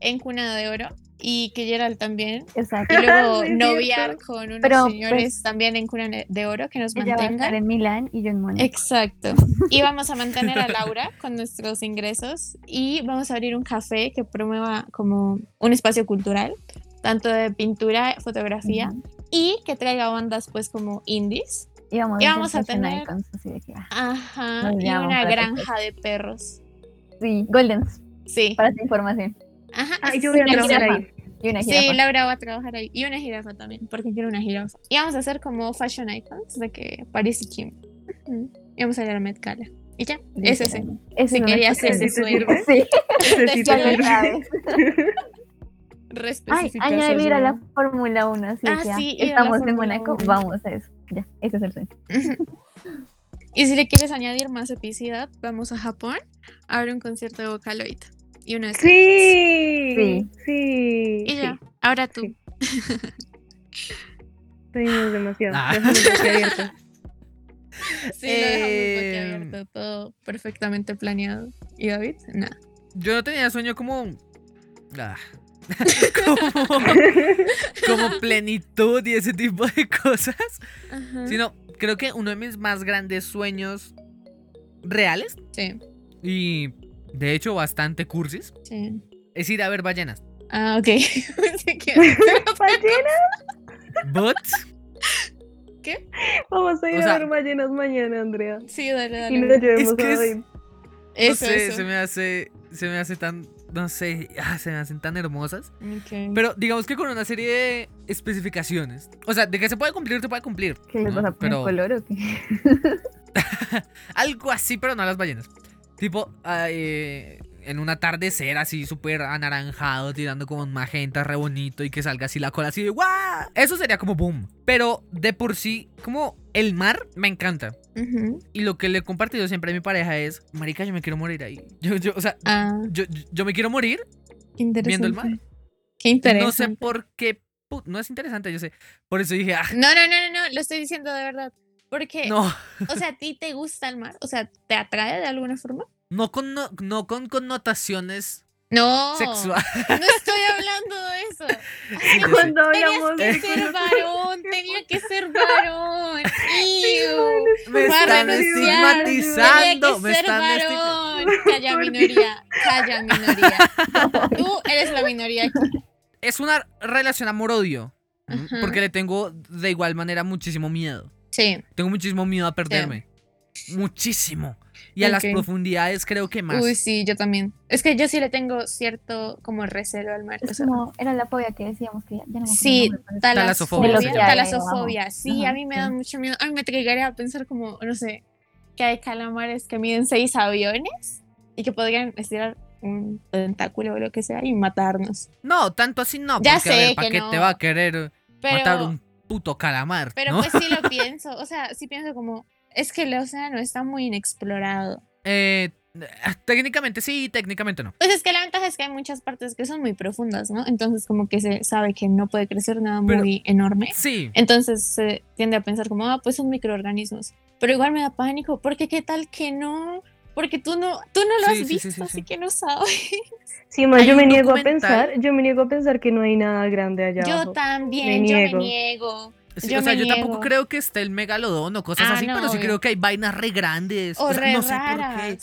en cuna de oro y que Gerald también. Exacto. Y luego Sí, noviar cierto. con unos Pero, señores pues, también en cuna de oro que nos Ella va a estar mantengan. en Milán y yo en Mónaco. Exacto. Y vamos a mantener a Laura con nuestros ingresos y vamos a abrir un café que promueva como un espacio cultural, tanto de pintura, fotografía Ujú. y que traiga bandas pues como indies. Y vamos, Y a, vamos a fashion tener- ah, Ajá. Y una granja de perros. sí, Goldens, Sí. para tu información. Ajá. Ah, yo voy a trabajar jirafa. ahí. Y una Sí, jirafa. Laura va a trabajar ahí. Y una jirafa también, porque quiero una jirafa. Y vamos a hacer como fashion icons de que Paris y Kim. Y vamos a ir a la Met Gala. Y ya, es ese. Ese Si es querías nuestro ese sueño. Sí, Ese sí Ay, añadir a la. Fórmula 1, así Ah, que ah, sí, estamos en 1. vamos a eso. Ya, ese es el sueño. Y si le quieres añadir más epicidad, vamos a Japón a ver un concierto de Vocaloid. Y una de Stray Sí, Sí. sí. Y ya, sí. ahora tú. Sí. Seguimos demasiado. Ah. Boquiabiertos. Sí, lo dejamos Eh, boquiabierto, todo perfectamente planeado. ¿Y David? Nada. Yo no tenía sueño como. ah, como, como plenitud y ese tipo de cosas. Ajá. Sino, creo que uno de mis más grandes sueños reales Sí, y de hecho bastante cursis sí. es ir a ver ballenas. Ah, ok. Pensé que- Ballena, But, Vamos a ir O sea- a ver ballenas mañana, Andrea. Sí, dale, dale. Y no llevemos Es que a es- David. no sé, eso. se me hace. Se me hace tan. No sé, ah, se me hacen tan hermosas. Ok. Pero digamos que con una serie de especificaciones. O sea, de que se puede cumplir, se puede cumplir. ¿Qué les ¿no? vas a poner Pero- color o qué? Algo así, pero no a las ballenas. Tipo, eh, en un atardecer así súper anaranjado, tirando como un magenta re bonito y que salga así la cola así de ¡guau! Eso sería como boom. Pero de por sí, como el mar me encanta. Y lo que le he compartido siempre a mi pareja es, marica, yo me quiero morir ahí. Yo, yo, o sea, Ah, yo, yo- me quiero morir viendo el mar. Qué interesante. No sé por qué. No es interesante, yo sé. Por eso dije, ah, No, no, no, no, no, lo estoy diciendo de verdad. Porque, no. o sea, ¿a ti te gusta el mar? O sea, ¿te atrae de alguna forma? No con, no, no con connotaciones No. sexuales. No estoy hablando de eso. Sé. Cuando hablamos que de ser varón, tenía que ser varón. Iu. Me están estigmatizando. Tenía Me que ser están varón. Calla minoría, calla minoría. Tú eres la minoría aquí. Es una relación amor-odio. Porque le tengo de igual manera muchísimo miedo. Sí. Tengo muchísimo miedo a perderme. Muchísimo. Y a las profundidades creo que más. Uy, sí, yo también. Es que yo sí le tengo cierto como recelo al mar. o Es sea, como, era la fobia que decíamos que ya, ya no Sí, Talasofobia. talasofobia. Talasofobia, sí, Ajá, a mí me sí. da mucho miedo. A mí me triggería a pensar como, no sé, que hay calamares que miden seis aviones y que podrían estirar un tentáculo o lo que sea y matarnos. No, tanto así no. Ya porque a sé ver, ¿para que qué no. te va a querer matar un puto calamar? pero ¿no? pues sí lo pienso, o sea, sí pienso como, es que el océano está muy inexplorado. Eh, Eh, Técnicamente sí, técnicamente no. Pues es que la ventaja es que hay muchas partes que son muy profundas, ¿no? Entonces como que se sabe que no puede crecer nada Pero- muy enorme. Sí. Entonces se tiende a pensar como, ah, pues son microorganismos. Pero igual me da pánico, porque qué tal que no, porque tú no, tú no lo Sí, has sí, visto, sí, así sí. que no sabes. Sí, más Hay yo me niego a pensar, yo me niego a pensar que no hay nada grande allá Yo abajo. también, Me yo me niego. Sí, Yo o sea, yo tampoco niego. creo que esté el megalodón o cosas Ah, así, no, pero sí obvio. creo que hay vainas re grandes. O o sea, re no sé por qué.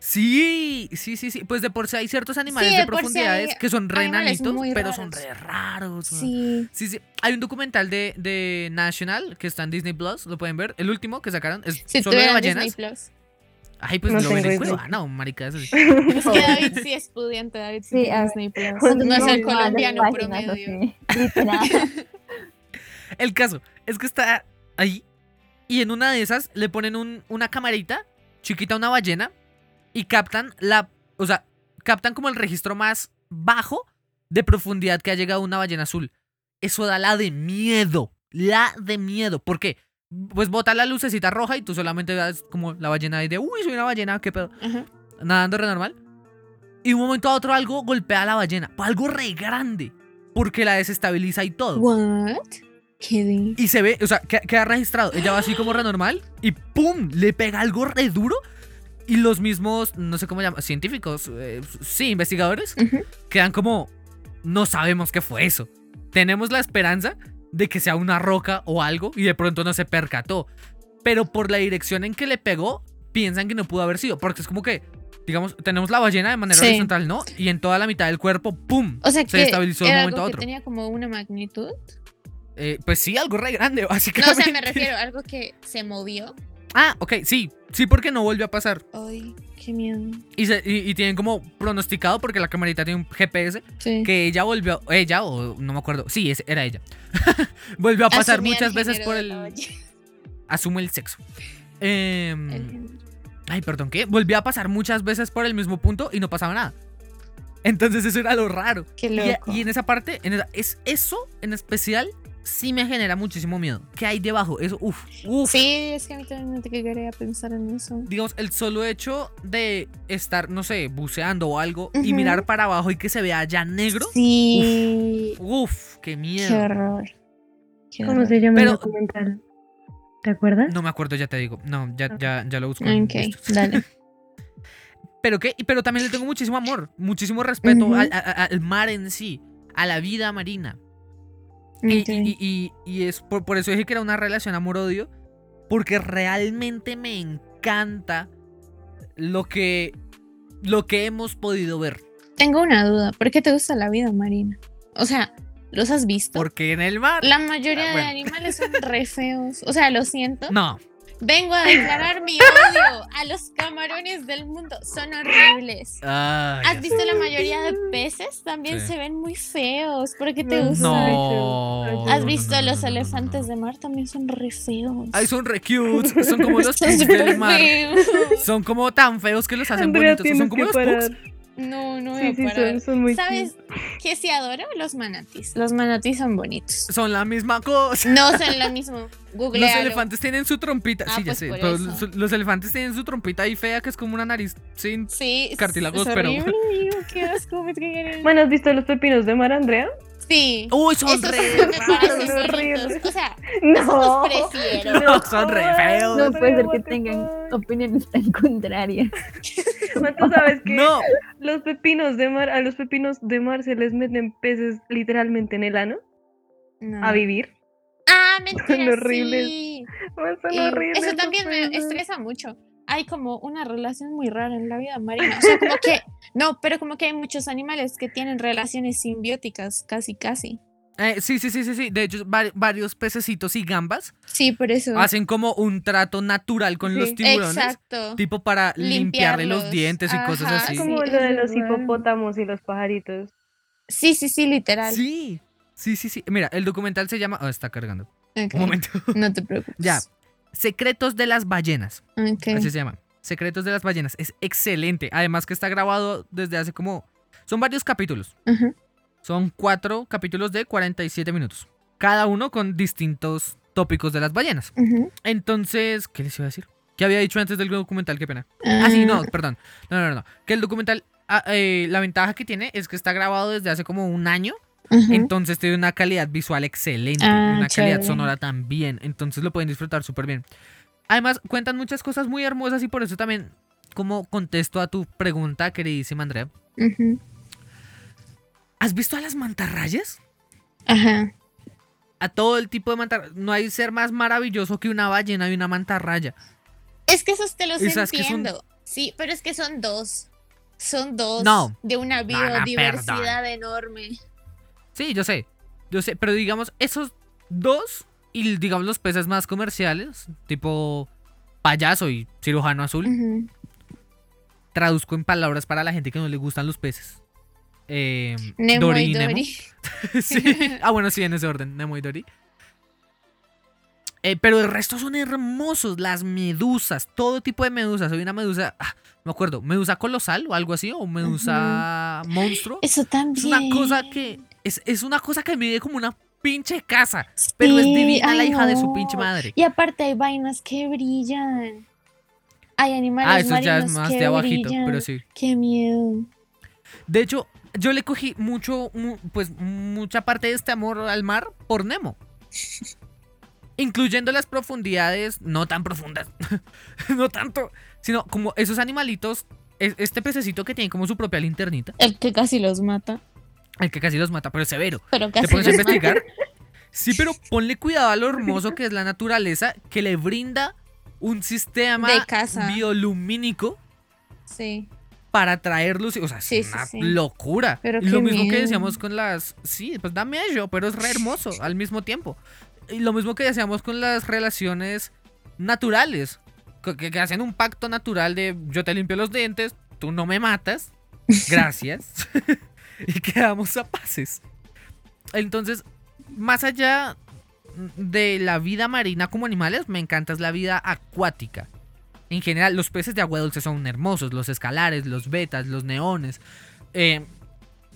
Sí, sí, sí, sí. Pues de por sí hay ciertos animales Sí, de de por sí profundidades hay que son re enanitos, pero son re raros. Sí. Sí, sí. Hay un documental de, de National que está en Disney Plus, lo pueden ver. El último que sacaron es solo de ballenas. Disney Plus. Ay, pues No lo ven en Disney. Cuevana o marica, eso sí. Es que David sí es pudiente, David sí, Sí, tiene a ver. Disney Plus. No es el colombiano promedio. así. El caso es que está ahí y en una de esas le ponen un- una camarita chiquita a una ballena y captan la, o sea, captan como el registro más bajo de profundidad que ha llegado una ballena azul. Eso da la de miedo, la de miedo. ¿Por qué? Pues bota la lucecita roja y tú solamente ves como la ballena ahí de, uy, soy una ballena, qué pedo, Ajá. nadando re normal. Y de un momento a otro algo golpea a la ballena, algo re grande, porque la desestabiliza y todo. What? ¿Qué di? Y se ve, o sea, que- queda registrado. Ella va así como re normal y ¡pum! Le pega algo re duro. Y los mismos, no sé cómo llaman, científicos, eh, sí, investigadores, Ujú. quedan como, no sabemos qué fue eso. Tenemos la esperanza de que sea una roca o algo y de pronto no se percató. Pero por la dirección en que le pegó, piensan que no pudo haber sido. Porque es como que, digamos, tenemos la ballena de manera Sí. horizontal, ¿no? Y en toda la mitad del cuerpo, ¡pum! O sea se que destabilizó de un momento a otro. que tenía como una magnitud. Eh, pues sí, algo re grande, No, básicamente. o sea, me refiero a algo que se movió. Ah, ok, sí. Sí, porque no volvió a pasar. Ay, qué miedo. Y, se- y- y tienen como pronosticado, porque la camarita tiene un GPS, Sí. que ella volvió, ella, o no me acuerdo, sí, es- era ella. volvió a pasar Asumía muchas veces por el... Asume el sexo. El género. ay, perdón, ¿qué? Volvió a pasar muchas veces por el mismo punto y no pasaba nada. Entonces eso era lo raro. Qué Y, loco. y en esa parte, en esa- es eso en especial, sí me genera muchísimo miedo. ¿Qué hay debajo? Eso, uff, uff. Sí, es que a mí también me quería pensar en eso. digamos, el solo hecho de estar, no sé, buceando o algo y mirar para abajo y que se vea ya negro, Sí. uff, qué Qué miedo. horror. Qué ¿Cómo horror. se llama Pero- el documental? ¿Te acuerdas? No me acuerdo, ya te digo. No, ya, ya, ya lo busco. Ok, dale. Pero qué, pero también le tengo muchísimo amor, muchísimo respeto al mar en sí, a la vida marina. Y, y- y- y es por, por eso dije que era una relación amor-odio, porque realmente me encanta lo que, lo que hemos podido ver. Tengo una duda. ¿Por qué te gusta la vida marina? O sea, ¿los has visto? Porque en el mar... La mayoría Ah, bueno. de animales son re feos. O sea, lo siento. No, Vengo a declarar mi odio a los camarones del mundo. Son horribles. Ay, ¿Has visto la mayoría de peces? También Sí. se ven muy feos. ¿Por qué te No. gustan? No. ¿Has visto no, no, los no, no, no, elefantes no. de mar? También son re feos. Ay, son re cute. Son como los pugs del mar. Son como tan feos que los hacen Andrea, bonitos. Son como los pugs. No, no voy Sí, a sí, son, son muy ¿Sabes qué sí adoro? Los manatis. Los manatis son bonitos. Son la misma cosa. No son lo mismo. Google. Los elefantes tienen su trompita. Ah, sí, ya pues sé. por Pero eso. los, los elefantes tienen su trompita ahí fea que es como una nariz sin. Sí, Cartílagos, es pero- horrible, qué asco, me. Bueno, ¿has visto los pepinos de mar, Andrea? Sí. Uy, son Esos re sí horribles. O sea, No. prefiero. No, son re feos. No puede ser que tengan opiniones tan contrarias. ¿Tú sabes que No. los pepinos de mar, a los pepinos de mar se les meten peces literalmente en el ano No. a vivir? Ah, mentira, Son horribles. sí. Son Eh, horribles eso también me estresa mucho. Hay como una relación muy rara en la vida marina. O sea, como que, no, pero como que hay muchos animales que tienen relaciones simbióticas, casi, casi. Eh, sí, sí, sí, sí, sí. De hecho, vari- varios pececitos y gambas Sí, por eso. hacen como un trato natural con los Sí. tiburones. Exacto. Tipo para limpiarle los dientes y cosas así. sí. Como es lo de los hipopótamos y los pajaritos. Sí, sí, sí, literal. Sí, sí, sí, sí. Mira, el documental se llama. Oh, está cargando. Un momento. No te preocupes. Ya. Secretos de las ballenas. Así se llama. Secretos de las ballenas. Es excelente. Además que está grabado desde hace como... Son varios capítulos. Son cuatro capítulos de 47 minutos. Cada uno con distintos tópicos de las ballenas. Entonces, ¿qué les iba a decir? ¿Qué había dicho antes del documental? Qué pena. Ah, sí, no, perdón. No, no, no. Que el documental, ah, eh, la ventaja que tiene es que está grabado desde hace como un año. Entonces tiene una calidad visual excelente. Ah, una calidad sonora también. Entonces lo pueden disfrutar súper bien. Además, cuentan muchas cosas muy hermosas y por eso también, como contesto a tu pregunta, queridísima Andrea. Ujú. ¿Has visto a las mantarrayas? Ajá. A todo el tipo de mantarrayas. No hay ser más maravilloso que una ballena y una mantarraya. Es que esos te los Esas que son- entiendo. Sí, pero es que son dos. Son dos No. de una No, no, biodiversidad enorme. Sí, yo sé. Yo sé, pero digamos, esos dos y digamos los peces más comerciales, tipo payaso y cirujano azul, traduzco en palabras para la gente que no le gustan los peces. Eh, Nemo Dory y Nemo. Dory. sí. Ah, bueno, sí, en ese orden, Nemo y Dory. Eh, pero el resto son hermosos, las medusas, todo tipo de medusas. Hay una medusa, ah, me acuerdo, medusa colosal o algo así, o medusa monstruo. Eso también. Es una cosa que. Es, es una cosa que mide como una pinche casa. Pero es divina la hija de su pinche madre. Y aparte hay vainas que brillan. Hay animales Ah, eso ya es más que de abajito, brillan. pero sí. Qué miedo. De hecho, yo le cogí mucho, mu- pues mucha parte de este amor al mar por Nemo. Incluyendo las profundidades no tan profundas. no tanto. Sino como esos animalitos. es- Este pececito que tiene como su propia linternita. El que casi los mata. El que casi los mata, pero es severo. Pero ¿Te casi pones a los mata. investigar? Sí, pero ponle cuidado a lo hermoso que es la naturaleza que le brinda un sistema De casa. biolumínico Sí. para traerlos. O sea, es Sí, sí, una sí. locura. Pero lo mismo que miedo. decíamos con las. Sí, pues da miedo, pero es re hermoso al mismo tiempo. Y lo mismo que decíamos con las relaciones naturales. Que, que- que hacen un pacto natural de yo te limpio los dientes, tú no me matas. Gracias. y quedamos a paces. Entonces, más allá de la vida marina como animales, me encanta es la vida acuática. En general, los peces de agua dulce son hermosos, los escalares, los betas, los neones. Eh,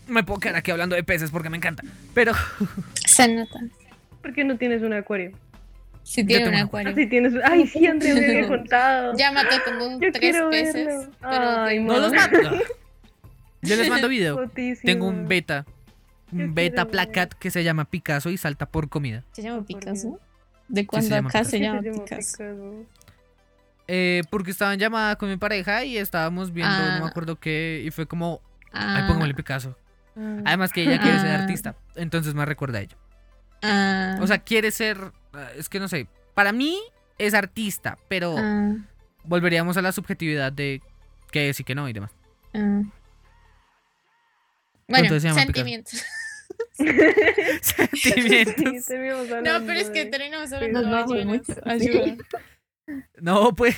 me puedo quedar aquí hablando de peces porque me encanta. Pero Se nota. ¿Por qué no tienes un acuario? Sí Yo tiene tengo un un acuario. Así tienes. Ay, sí, Andrea me había contado. Ya mató como Yo tres peces. pero Ay, no los mando. Yo les mando video. Tengo un beta. Un beta placat que se llama Picasso y salta por comida. ¿Se llama Por Picasso? ¿De cuándo llama acá Picasso. se ¿Por qué llama se llama Picasso? Eh, porque estaba en llamada con mi pareja y estábamos viendo, no Ah. me acuerdo qué, y fue como, Ah, ay, póngale Picasso. Ah. Además que ella quiere ser Ah. artista, entonces me recuerda a ello. ah, O sea, quiere ser, ah, es que no sé, para mí es artista, pero ah, volveríamos a la subjetividad de qué es y qué no y demás. Bueno, sentimientos. Sentimientos. Sí, No, pero es que terminamos hablando de mucho. Ayuda. No, pues.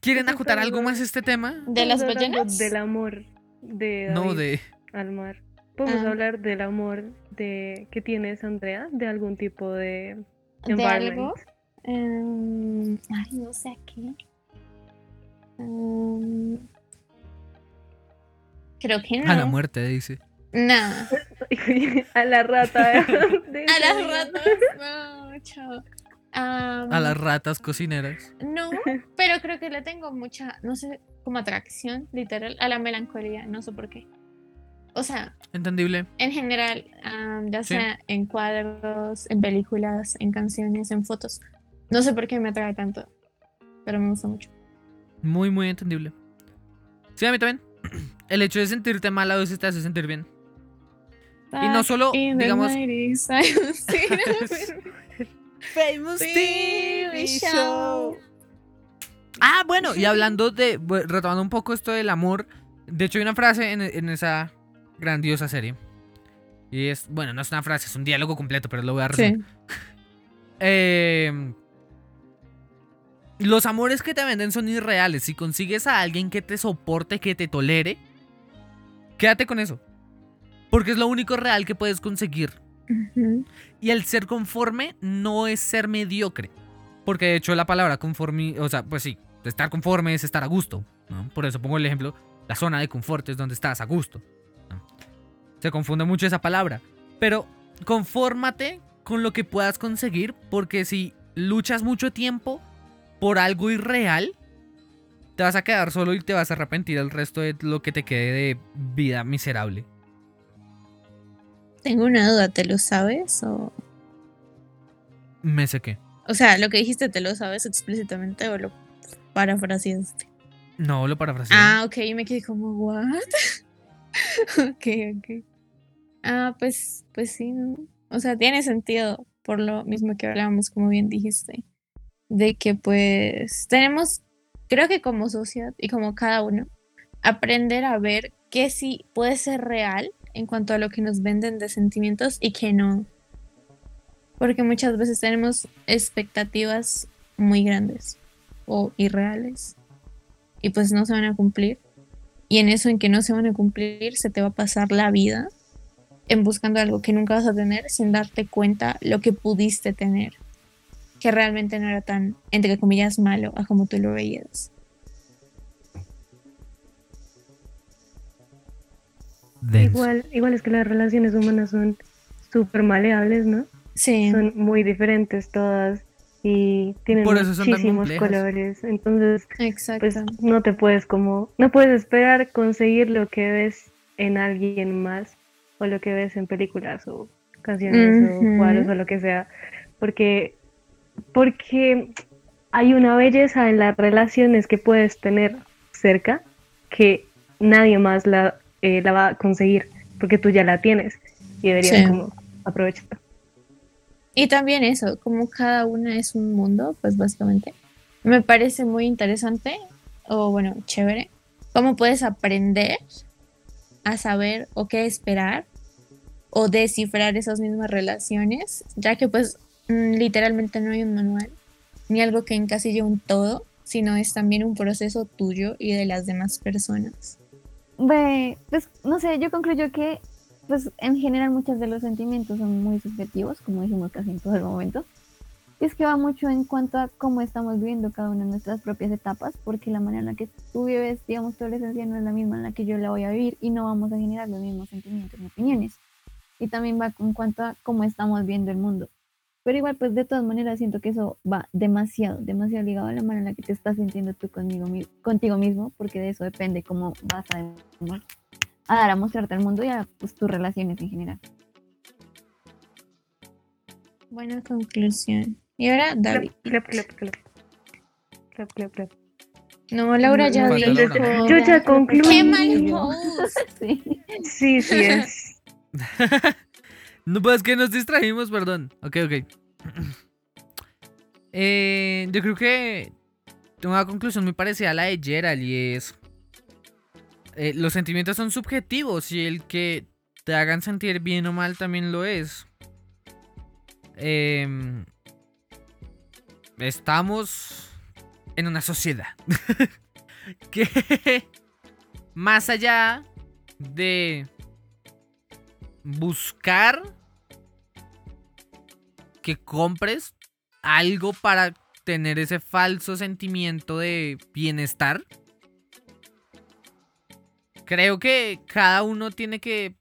¿Quieren acotar algo más este tema? ¿De las ballenas? Del amor de No, de. al mar. Podemos Ah. hablar del amor de que tienes, Andrea, de algún tipo de ¿De algo? Em, ay, no sé a qué. Em, creo que no. A la muerte, dice. No. a la rata. de A las ratas. No, chao. A las ratas cocineras. No, pero creo que le tengo mucha, no sé, como atracción, literal, a la melancolía, no sé por qué. O sea, Entendible. en general, am, ya Sí. sea en cuadros, en películas, en canciones, en fotos. No sé por qué me atrae tanto, pero me gusta mucho. Muy, muy entendible. Sí, a mí también. El hecho de sentirte mal a veces te hace sentir bien. Y no solo, digamos. 90s, I was seen a Famous TV show. Ah, bueno, y hablando de. Retomando un poco esto del amor. De hecho, hay una frase en, en esa grandiosa serie. Y es. Bueno, no es una frase, es un diálogo completo, pero lo voy a resumir. Sí. Eh, los amores que te venden son irreales. Si consigues a alguien que te soporte, que te tolere, quédate con eso. Porque es lo único real que puedes conseguir. Y el ser conforme no es ser mediocre. Porque de hecho la palabra conforme, o sea, pues sí, estar conforme es estar a gusto. ¿no? Por eso pongo el ejemplo, la zona de confort es donde estás a gusto. ¿no? Se confunde mucho esa palabra. Pero confórmate con lo que puedas conseguir porque si luchas mucho tiempo, por algo irreal, te vas a quedar solo y te vas a arrepentir el resto de lo que te quede de vida miserable. Tengo una duda, ¿te lo sabes? O, Me sé qué. o sea, lo que dijiste, ¿te lo sabes explícitamente o lo parafraseaste? No, lo parafraseo. Ah, ok, y me quedé como, ¿what? ok, ok. Ah, pues, pues sí, ¿no? O sea, tiene sentido por lo mismo que hablábamos, como bien dijiste, de que pues tenemos, creo que como sociedad y como cada uno, aprender a ver qué sí puede ser real en cuanto a lo que nos venden de sentimientos y que no. Porque muchas veces tenemos expectativas muy grandes o irreales y pues no se van a cumplir. Y en eso en que no se van a cumplir, se te va a pasar la vida en buscando algo que nunca vas a tener sin darte cuenta lo que pudiste tener. Que realmente no era tan, entre comillas, malo a como tú lo veías. Denso. Igual, igual es que las relaciones humanas son súper maleables, ¿no? Sí. Son muy diferentes todas y tienen Por eso muchísimos colores. Entonces, Exacto. pues no te puedes como, no puedes esperar conseguir lo que ves en alguien más o lo que ves en películas o canciones o cuadros o lo que sea, porque porque hay una belleza en las relaciones que puedes tener cerca que nadie más la, eh, la va a conseguir porque tú ya la tienes y deberías Sí. como aprovecharla. Y también eso, como cada una es un mundo, pues básicamente. Me parece muy interesante, o bueno, chévere, cómo puedes aprender a saber o qué esperar o descifrar esas mismas relaciones, ya que pues literalmente no hay un manual ni algo que encasille un todo, sino es también un proceso tuyo y de las demás personas. Pues no sé, yo concluyo que pues en general muchos de los sentimientos son muy subjetivos, como dijimos casi en todo el momento. Y es que va mucho en cuanto a cómo estamos viviendo cada una de nuestras propias etapas, porque la manera en la que tú vives, digamos, tu adolescencia no es la misma en la que yo la voy a vivir y no vamos a generar los mismos sentimientos ni opiniones. Y también va en cuanto a cómo estamos viendo el mundo. Pero igual, pues de todas maneras siento que eso va demasiado, demasiado ligado a la manera en la que te estás sintiendo tú conmigo, mi- contigo mismo, porque de eso depende cómo vas a, a dar a mostrarte al mundo y a pues, tus relaciones en general. Buena conclusión. Y ahora David. Clap, clap, clap, clap. Clap, clap, clap. No, Laura ya Falta dijo. Laura. Yo ya concluí. ¡Qué mal host! Sí. Sí, sí es. No, pues que nos distrajimos, perdón. Ok, ok. Eh, yo creo que tengo una conclusión muy parecida a la de Gerald y es... eh, los sentimientos son subjetivos y el que te hagan sentir bien o mal también lo es. Em, estamos en una sociedad que más allá de buscar que compres algo para tener ese falso sentimiento de bienestar. Creo que cada uno tiene que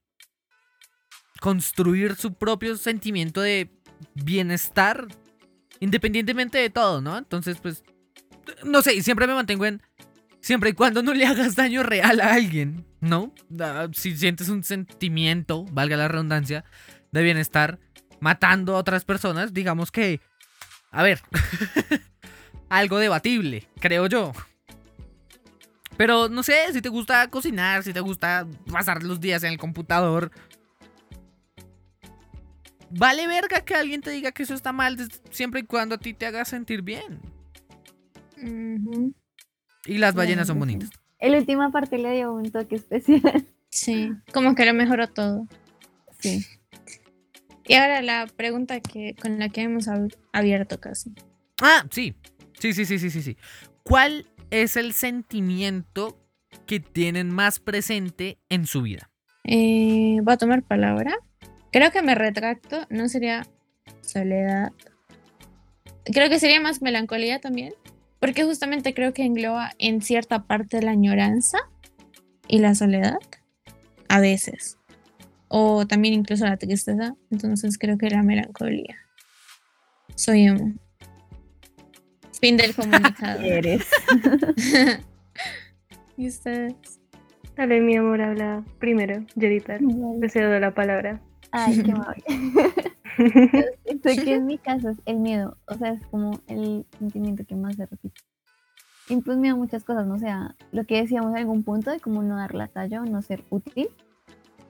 construir su propio sentimiento de bienestar independientemente de todo, ¿no? Entonces, pues, no sé, siempre me mantengo en siempre y cuando no le hagas daño real a alguien, ¿no? Ah, Si sientes un sentimiento, valga la redundancia, de bienestar matando a otras personas, digamos que, a ver, algo debatible, creo yo. Pero no sé, si te gusta cocinar, si te gusta pasar los días en el computador. Vale verga que alguien te diga que eso está mal siempre y cuando a ti te haga sentir bien. Y las ballenas son bonitas. El última parte le dio un toque especial. Sí, como que lo mejoró todo. Sí. Y ahora la pregunta que con la que hemos ab- abierto casi. Ah, sí. Sí, sí, sí, sí, sí, sí. ¿Cuál es el sentimiento que tienen más presente en su vida? Eh, voy a tomar palabra. Creo que me retracto. No sería soledad. Creo que sería más melancolía también. Porque justamente creo que engloba en cierta parte la añoranza y la soledad. A veces. O también incluso la tristeza. Entonces creo que la melancolía. Soy emo. Fin del comunicado. Eres. ¿Y ustedes? Dale, mi amor, habla primero, Yerita. Te cedo la palabra. Ay, qué siento que en mi caso es el miedo, o sea, es como el sentimiento que más se repite. Y pues miedo a muchas cosas, ¿no? O sea, lo que decíamos en algún punto de como no dar la talla o no ser útil,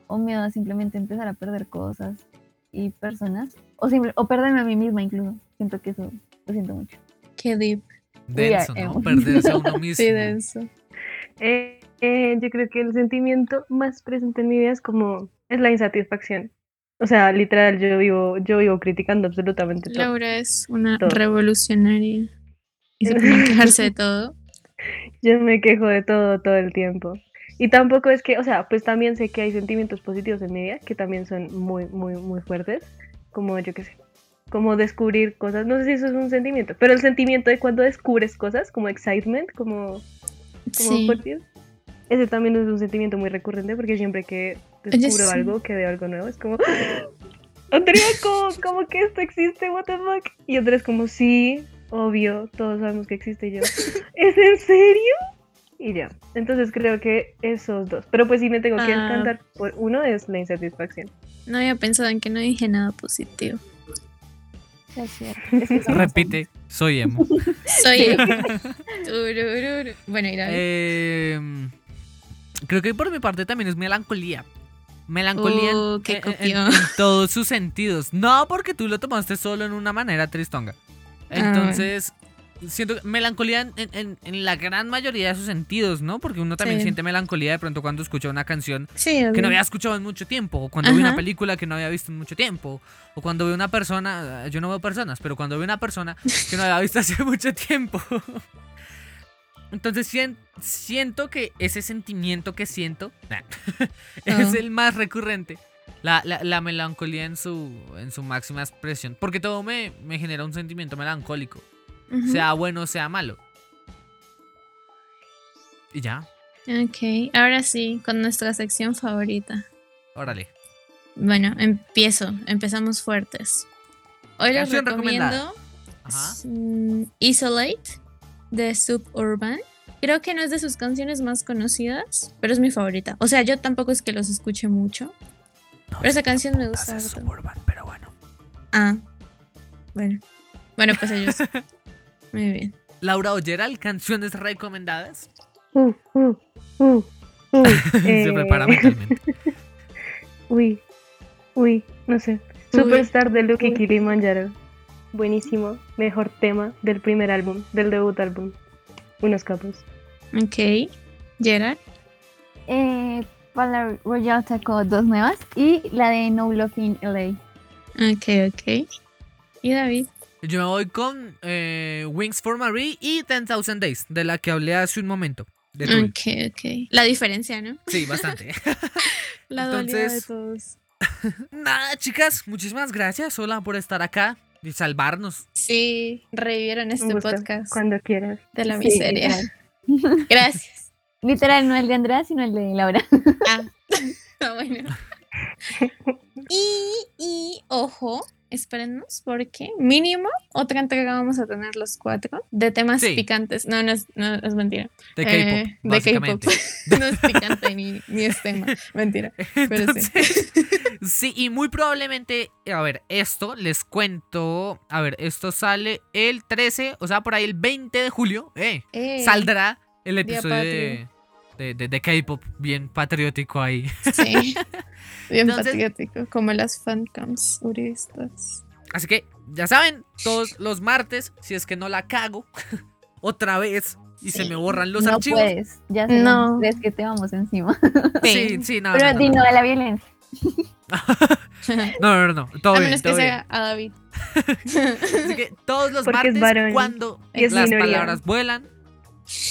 o miedo a simplemente empezar a perder cosas y personas, o, simple- o perderme a mí misma incluso. Siento que eso lo siento mucho. Qué deep. Denso, ¿no? Perderse a uno mismo. Sí, denso. Eh, eh, yo creo que el sentimiento más presente en mi vida es como, es la insatisfacción. O sea, literal, yo vivo, yo vivo criticando absolutamente todo. Laura es una Todo. revolucionaria. Y se quejarse de todo. Yo me quejo de todo todo el tiempo. Y tampoco es que, o sea, pues también sé que hay sentimientos positivos en mi vida que también son muy, muy, muy fuertes. Como yo qué sé, como descubrir cosas. No sé si eso es un sentimiento, pero el sentimiento de cuando descubres cosas, como excitement, como, como Sí. ese también es un sentimiento muy recurrente porque siempre que descubro sí. algo, que veo algo nuevo, es como, Andrea, ¿cómo, cómo que esto existe? What the fuck? Y otra es como, sí, obvio, todos sabemos que existe y yo. ¿Es en serio? Y ya. Entonces creo que esos dos. Pero pues si me tengo que Ah. encantar por uno es la insatisfacción. No había pensado en que no dije nada positivo. Es que Repite, soy emo. Soy. Turururu. bueno, y David. Eh, creo que por mi parte también es melancolía. Melancolía en- Uh, qué en, en- copión. en todos sus sentidos. No porque tú lo tomaste solo en una manera tristonga. Ah, Entonces, siento melancolía en, en- en la gran mayoría de sus sentidos, ¿no? Porque uno también Sí. siente melancolía de pronto cuando escucha una canción sí, que no había escuchado en mucho tiempo, o cuando ve una Ajá. película que no había visto en mucho tiempo, o cuando ve una persona, yo no veo personas, pero cuando ve una persona que no había visto hace mucho tiempo. Entonces sien- siento que ese sentimiento que siento es Ah. el más recurrente. La, la- la melancolía en su, en su máxima expresión. Porque todo me, me genera un sentimiento melancólico. Sea bueno o sea malo. Y ya, Ok, ahora sí, con nuestra sección favorita. órale. Bueno, empiezo. Empezamos fuertes. Hoy les recomiendo Ajá. mm, Isolate de Suburban. Creo que no es de sus canciones más conocidas, pero es mi favorita. O sea, yo tampoco es que los escuche mucho. Pero esa canción me gusta. Suburban, pero bueno. Ah, bueno. Bueno, pues ellos. Muy bien. Laura Olleral, canciones recomendadas. Uh, uh, uh, uh. Se Eh, prepara mentalmente. Uy, uy, no sé. Uy, Superstar de Lucky. Kilimanjaro. Buenísimo. Mejor tema del primer álbum, del debut álbum. Unos capos. Ok. Gerard. Eh, Pala Royal sacó dos nuevas y la de No Love in LA. Ok, ok. Y David. Yo me voy con eh, Wings for Marie y 10,000 Days, de la que hablé hace un momento. De. Ok, ok. La diferencia, ¿no? Sí, bastante. La dualidad de Entonces- todos. Nada, chicas, muchísimas gracias, Hola, por estar acá y salvarnos. Sí, revivieron este gusto. podcast Cuando quieras. de la Sí, miseria. literal. Gracias. Literal, no el de Andrea, sino el de Laura. Ah, ah, bueno. Y, y, ojo, espérennos, porque mínimo otra entrega vamos a tener los cuatro de temas Sí. picantes. No, no es, no, es mentira. De Eh, K-pop, de K-pop. no es picante ni, ni es tema. Mentira. Pero sí. Sí, y muy probablemente, a ver, esto les cuento. A ver, esto sale el 13, o sea, por ahí el 20 de julio. Eh, Eh, saldrá el episodio de, de, de- de K-pop, bien patriótico ahí. Sí. Bien Entonces- patriótico, como las fancams uribistas. Así que, ya saben, todos los martes, si es que no la cago otra vez y se Sí. me borran los no archivos. puedes. Ya sé, No. crees que te vamos encima. Sí, sí, no, Pero no, a la violencia. no, no, no, todo A bien, menos que todo bien. sea a David. Así que todos los Porque es martes, cuando es las minoría. palabras vuelan,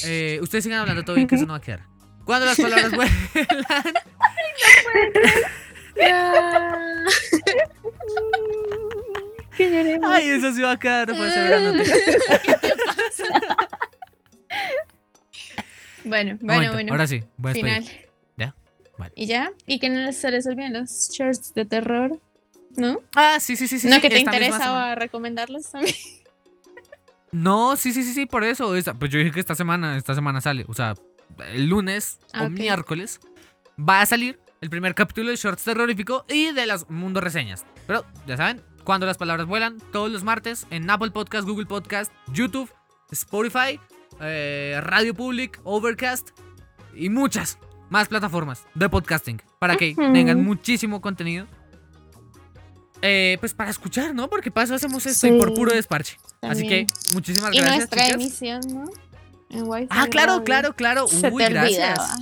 eh, ustedes sigan hablando todo bien, que eso no va a quedar. Cuando las palabras vuelan, Que lloremos. ay, eso sí va a quedar, no puede ser grande. bueno, bueno, momento, bueno. Ahora sí, voy a. Final. ¿Ya? Vale. ¿Y ya? ¿Y que no se les olviden los shorts de terror? ¿No? Ah, sí, sí, sí, sí. ¿No sí, que te interesaba recomendarlos también? No, sí, sí, sí, sí, por eso. pues yo dije que esta semana, esta semana sale. O sea, el lunes Ah, o ok. miércoles va a salir el primer capítulo de Shorts Terrorífico y de las Mundo Reseñas. Pero, ya saben, cuando las palabras vuelan, todos los martes en Apple Podcast, Google Podcast, YouTube, Spotify, eh, Radio Public, Overcast y muchas más plataformas de podcasting para que tengan muchísimo contenido. Eh, pues para escuchar, ¿no? Porque paso hacemos esto y por puro desparche. Así que muchísimas Y gracias. nuestra chicas. emisión, ¿no? En Ah, claro, claro, claro. Se Uy, te gracias. olvidaba.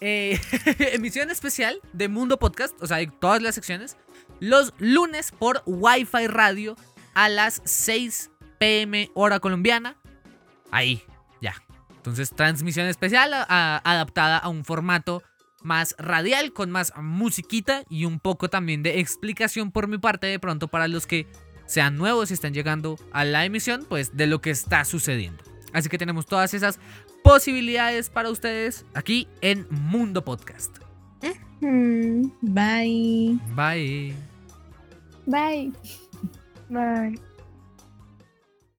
Eh, emisión especial de Mundo Podcast, o sea, de todas las secciones, los lunes por Wi-Fi Radio a las 6 pm hora colombiana. Ahí, ya. Entonces, transmisión especial a- a- adaptada a un formato más radial, con más musiquita y un poco también de explicación por mi parte de pronto para los que sean nuevos y están llegando a la emisión, pues de lo que está sucediendo. Así que tenemos todas esas posibilidades para ustedes aquí en Mundo Podcast. Bye. Bye. Bye. Bye.